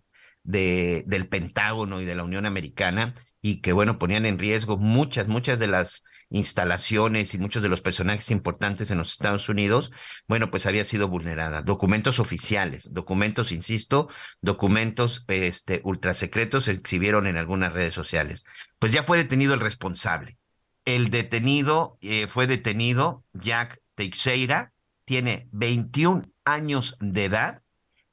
de, del Pentágono y de la Unión Americana, y que, bueno, ponían en riesgo muchas, muchas de las instalaciones y muchos de los personajes importantes en los Estados Unidos, bueno, pues había sido vulnerada. Documentos oficiales, documentos, insisto, documentos este, ultrasecretos se exhibieron en algunas redes sociales. Pues ya fue detenido el responsable. El detenido eh, fue detenido, Jack Teixeira, tiene 21 años de edad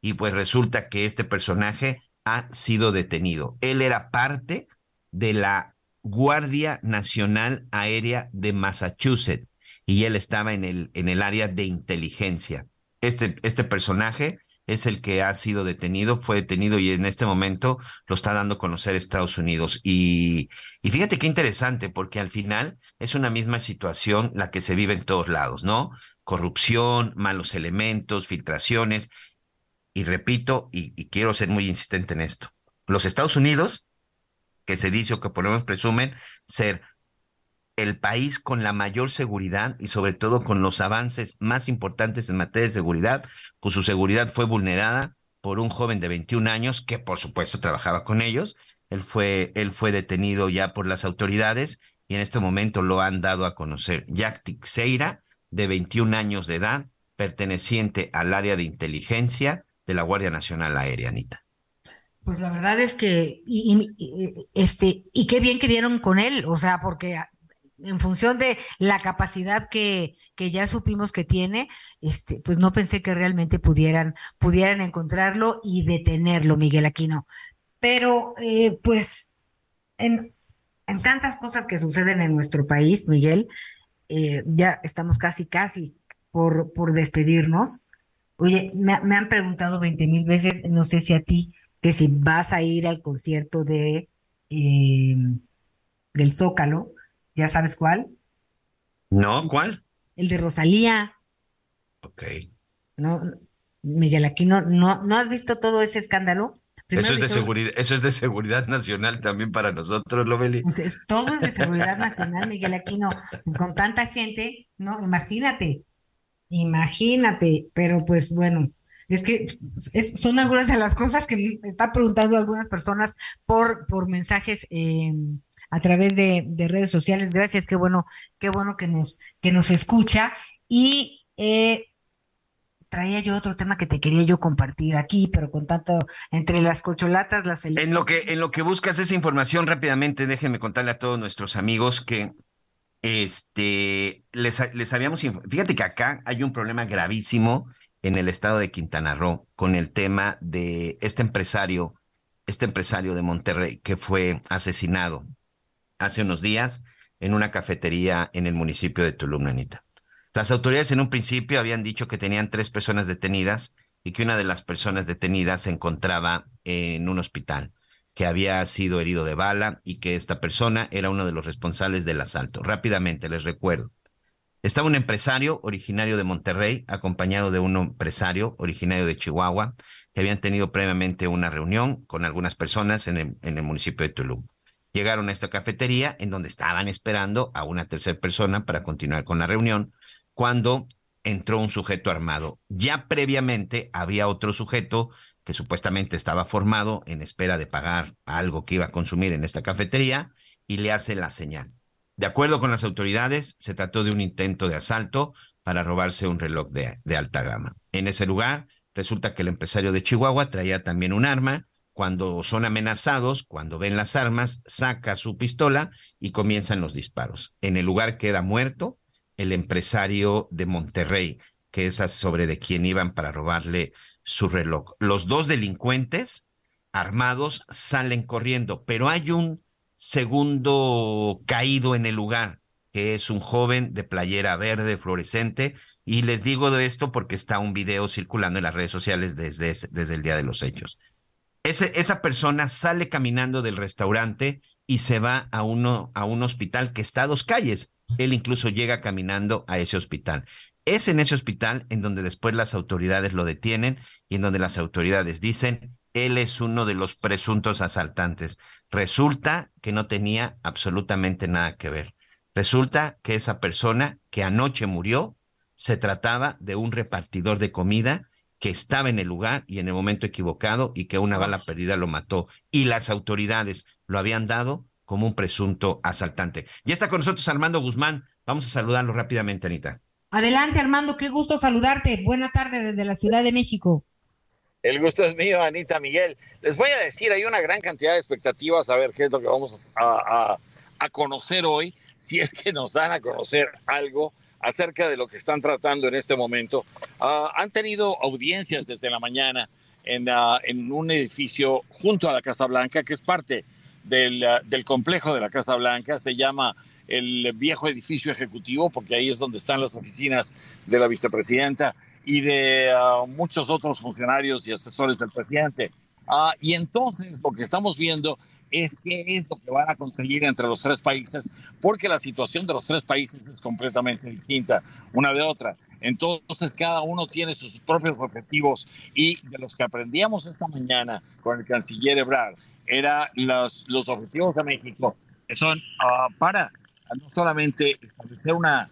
y pues resulta que este personaje ha sido detenido. Él era parte de la Guardia Nacional Aérea de Massachusetts y él estaba en el, en el área de inteligencia. Este, este personaje es el que ha sido detenido, fue detenido y en este momento lo está dando a conocer Estados Unidos. Y, y fíjate qué interesante, porque al final es una misma situación la que se vive en todos lados, ¿no? Corrupción, malos elementos, filtraciones. Y repito, y, y quiero ser muy insistente en esto, los Estados Unidos que se dice o que por presumen ser el país con la mayor seguridad y sobre todo con los avances más importantes en materia de seguridad, pues su seguridad fue vulnerada por un joven de 21 años que por supuesto trabajaba con ellos. Él fue, él fue detenido ya por las autoridades y en este momento lo han dado a conocer. Jack Tixeira, de 21 años de edad, perteneciente al área de inteligencia de la Guardia Nacional Aérea, Anita. Pues la verdad es que, y, y- este, y qué bien que dieron con él, o sea, porque a- en función de la capacidad que, que ya supimos que tiene, este, pues no pensé que realmente pudieran, pudieran encontrarlo y detenerlo, Miguel Aquino. Pero, eh, pues, en, en tantas cosas que suceden en nuestro país, Miguel, eh, ya estamos casi, casi por, por despedirnos. Oye, me, me han preguntado veinte mil veces, no sé si a ti, que si vas a ir al concierto de eh, del Zócalo, ¿ya sabes cuál? ¿No? ¿Cuál? El de Rosalía, Ok. ¿no? Miguel Aquino, ¿no, no has visto todo ese escándalo? Primero Eso es de todo- seguridad, eso es de seguridad nacional también para nosotros, Loveli. Es- todo es de seguridad nacional, <laughs> Miguel Aquino, con tanta gente, no, imagínate, imagínate, pero pues bueno, es que es- son algunas de las cosas que me están preguntando algunas personas por, por mensajes eh, a través de, de redes sociales. Gracias, qué bueno, qué bueno que nos, que nos escucha. Y eh, traía yo otro tema que te quería yo compartir aquí, pero con tanto, entre las cocholatas, las En lo que, en lo que buscas esa información rápidamente, déjenme contarle a todos nuestros amigos que este les, les habíamos fíjate que acá hay un problema gravísimo en el estado de Quintana Roo con el tema de este empresario, este empresario de Monterrey que fue asesinado hace unos días en una cafetería en el municipio de Tulum, Anita. Las autoridades en un principio habían dicho que tenían tres personas detenidas y que una de las personas detenidas se encontraba en un hospital. que había sido herido de bala y que esta persona era uno de los responsables del asalto. Rápidamente les recuerdo. Estaba un empresario originario de Monterrey, acompañado de un empresario originario de Chihuahua, que habían tenido previamente una reunión con algunas personas en el, municipio de Tulum. Llegaron a esta cafetería en donde estaban esperando a una tercera persona para continuar con la reunión, cuando entró un sujeto armado. Ya previamente había otro sujeto que supuestamente estaba formado en espera de pagar algo que iba a consumir en esta cafetería y le hace la señal. De acuerdo con las autoridades, se trató de un intento de asalto para robarse un reloj de, alta gama. En ese lugar, resulta que el empresario de Chihuahua traía también un arma. Cuando son amenazados, cuando ven las armas, saca su pistola y comienzan los disparos. En el lugar queda muerto el empresario de Monterrey, que es sobre de quien iban para robarle su reloj. Los dos delincuentes armados salen corriendo, pero hay un segundo caído en el lugar, que es un joven de playera verde fluorescente. Y les digo de esto porque está un video circulando en las redes sociales desde, desde el día de los hechos. Esa persona sale caminando del restaurante y se va a, uno, a un hospital que está a dos calles. Él incluso llega caminando a ese hospital. Es en ese hospital en donde después las autoridades lo detienen y en donde las autoridades dicen, él es uno de los presuntos asaltantes. Resulta que no tenía absolutamente nada que ver. Resulta que esa persona que anoche murió se trataba de un repartidor de comida que estaba en el lugar y en el momento equivocado y que una bala perdida lo mató. Y las autoridades lo habían dado como un presunto asaltante. Ya está con nosotros Armando Guzmán. Vamos a saludarlo rápidamente, Anita. Adelante, Armando, qué gusto saludarte. Buena tarde desde la Ciudad de México. El gusto es mío, Anita Miguel. Les voy a decir, hay una gran cantidad de expectativas a ver qué es lo que vamos a, a, conocer hoy, si es que nos dan a conocer algo acerca de lo que están tratando en este momento. Uh, han tenido audiencias desde la mañana en, uh, en, un edificio junto a la Casa Blanca, que es parte del, uh, del complejo de la Casa Blanca. Se llama el viejo edificio ejecutivo, porque ahí es donde están las oficinas de la vicepresidenta y de uh, muchos otros funcionarios y asesores del presidente. Uh, y entonces lo que estamos viendo es qué es lo que van a conseguir entre los tres países, porque la situación de los tres países es completamente distinta una de otra. Entonces cada uno tiene sus propios objetivos y de los que aprendíamos esta mañana con el canciller Ebrard, era los, los objetivos de México, que son uh, para no solamente establecer una,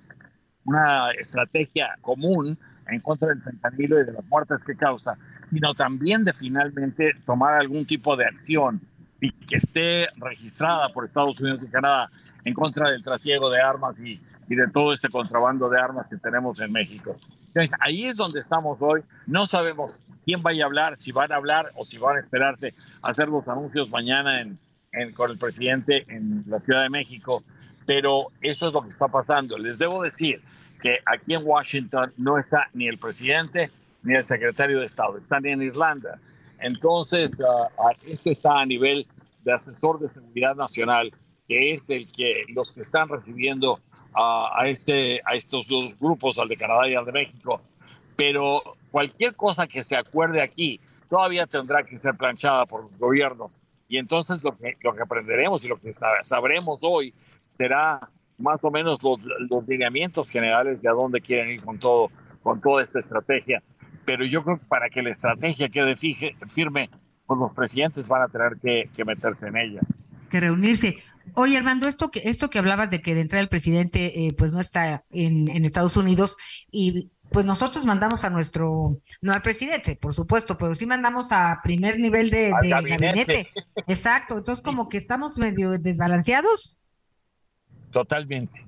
una estrategia común en contra del fentanilo y de las muertes que causa, sino también de finalmente tomar algún tipo de acción y que esté registrada por Estados Unidos y Canadá en contra del trasiego de armas y, y de todo este contrabando de armas que tenemos en México. Entonces, ahí es donde estamos hoy. No sabemos quién vaya a hablar, si van a hablar o si van a esperarse a hacer los anuncios mañana en, en, con el presidente en la Ciudad de México pero eso es lo que está pasando. Les debo decir que aquí en Washington no está ni el presidente ni el secretario de Estado, están en Irlanda. Entonces, uh, esto está a nivel de asesor de seguridad nacional, que es el que los que están recibiendo uh, a, este, a estos dos grupos, al de Canadá y al de México. Pero cualquier cosa que se acuerde aquí todavía tendrá que ser planchada por los gobiernos. Y entonces lo que, lo que aprenderemos y lo que sabremos hoy será más o menos los, los lineamientos generales de a dónde quieren ir con todo, con toda esta estrategia. Pero yo creo que para que la estrategia quede fije, firme, pues los presidentes van a tener que, que meterse en ella. Que reunirse. Oye, Armando, esto que, esto que hablabas de que de entrada el presidente eh, pues no está en, en Estados Unidos y pues nosotros mandamos a nuestro, no al presidente, por supuesto, pero sí mandamos a primer nivel de, de gabinete. gabinete. Exacto, entonces como que estamos medio desbalanceados. Totalmente,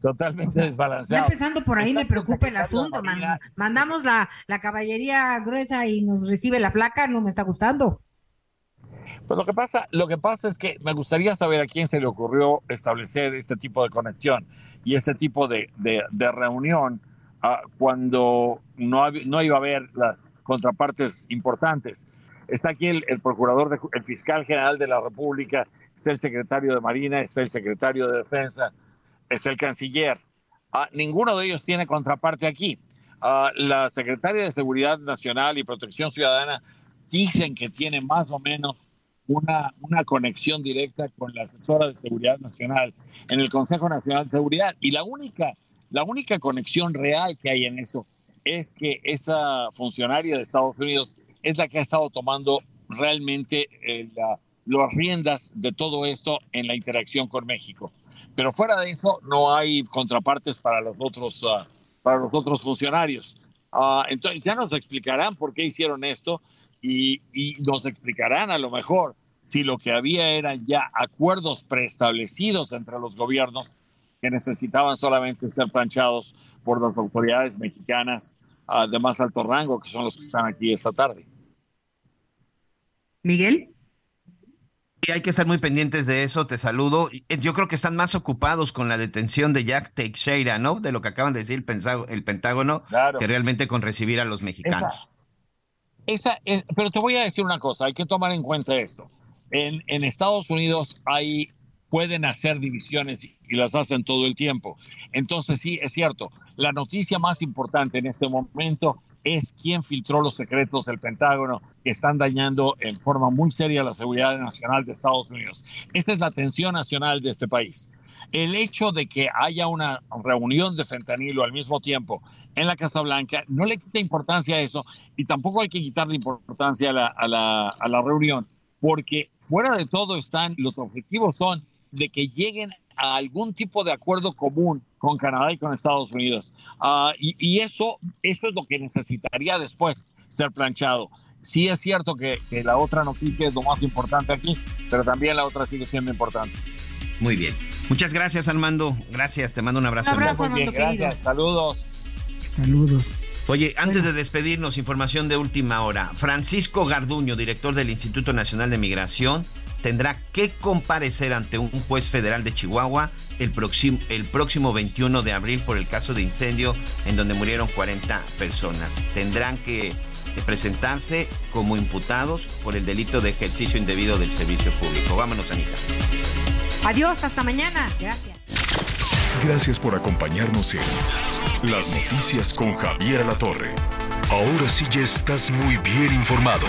totalmente desbalanceado. Ya empezando por ahí me preocupa el asunto, man. Mandamos la, la caballería gruesa y nos recibe la placa, no me está gustando. Pues lo que pasa, lo que pasa es que me gustaría saber a quién se le ocurrió establecer este tipo de conexión y este tipo de, de, de reunión uh, cuando no, no iba a haber las contrapartes importantes. Está aquí el, procurador, de, el fiscal general de la República, está el secretario de Marina, está el secretario de Defensa, está el canciller. Uh, ninguno de ellos tiene contraparte aquí. Uh, la secretaria de Seguridad Nacional y Protección Ciudadana dicen que tiene más o menos una, una conexión directa con la asesora de seguridad nacional en el Consejo Nacional de Seguridad. Y la única, la única conexión real que hay en eso es que esa funcionaria de Estados Unidos es la que ha estado tomando realmente eh, las riendas de todo esto en la interacción con México. Pero fuera de eso, no hay contrapartes para los otros, ah, para los otros funcionarios. Ah, entonces ya nos explicarán por qué hicieron esto y, nos explicarán a lo mejor si lo que había eran ya acuerdos preestablecidos entre los gobiernos que necesitaban solamente ser planchados por las autoridades mexicanas uh, de más alto rango, que son los que están aquí esta tarde. Miguel. Y hay que estar muy pendientes de eso, te saludo. Yo creo que están más ocupados con la detención de Jack Teixeira, ¿no? De lo que acaban de decir el, el Pentágono, claro. que realmente con recibir a los mexicanos. Esa, esa es, pero te voy a decir una cosa, hay que tomar en cuenta esto. En, en Estados Unidos hay pueden hacer divisiones y las hacen todo el tiempo. Entonces sí, es cierto, la noticia más importante en este momento es quién filtró los secretos del Pentágono que están dañando en forma muy seria la seguridad nacional de Estados Unidos. Esta es la tensión nacional de este país. El hecho de que haya una reunión de fentanilo al mismo tiempo en la Casa Blanca no le quita importancia a eso y tampoco hay que quitarle importancia a la, a la, a la reunión porque fuera de todo están, los objetivos son de que lleguen a algún tipo de acuerdo común con Canadá y con Estados Unidos. Uh, y, y, eso, eso es lo que necesitaría después ser planchado. Sí es cierto que, que, la otra noticia es lo más importante aquí, pero también la otra sigue siendo importante. Muy bien. Muchas gracias, Armando. Gracias, te mando un abrazo. Un abrazo, Armando, bien, gracias. Saludos. Saludos. Oye, antes de despedirnos, información de última hora. Francisco Garduño, director del Instituto Nacional de Migración, tendrá que comparecer ante un juez federal de Chihuahua el próximo, el próximo 21 de abril por el caso de incendio en donde murieron 40 personas. Tendrán que presentarse como imputados por el delito de ejercicio indebido del servicio público. Vámonos, Anita. Adiós, hasta mañana. Gracias. Gracias por acompañarnos en Las Noticias con Javier La Torre. Ahora sí ya estás muy bien informado.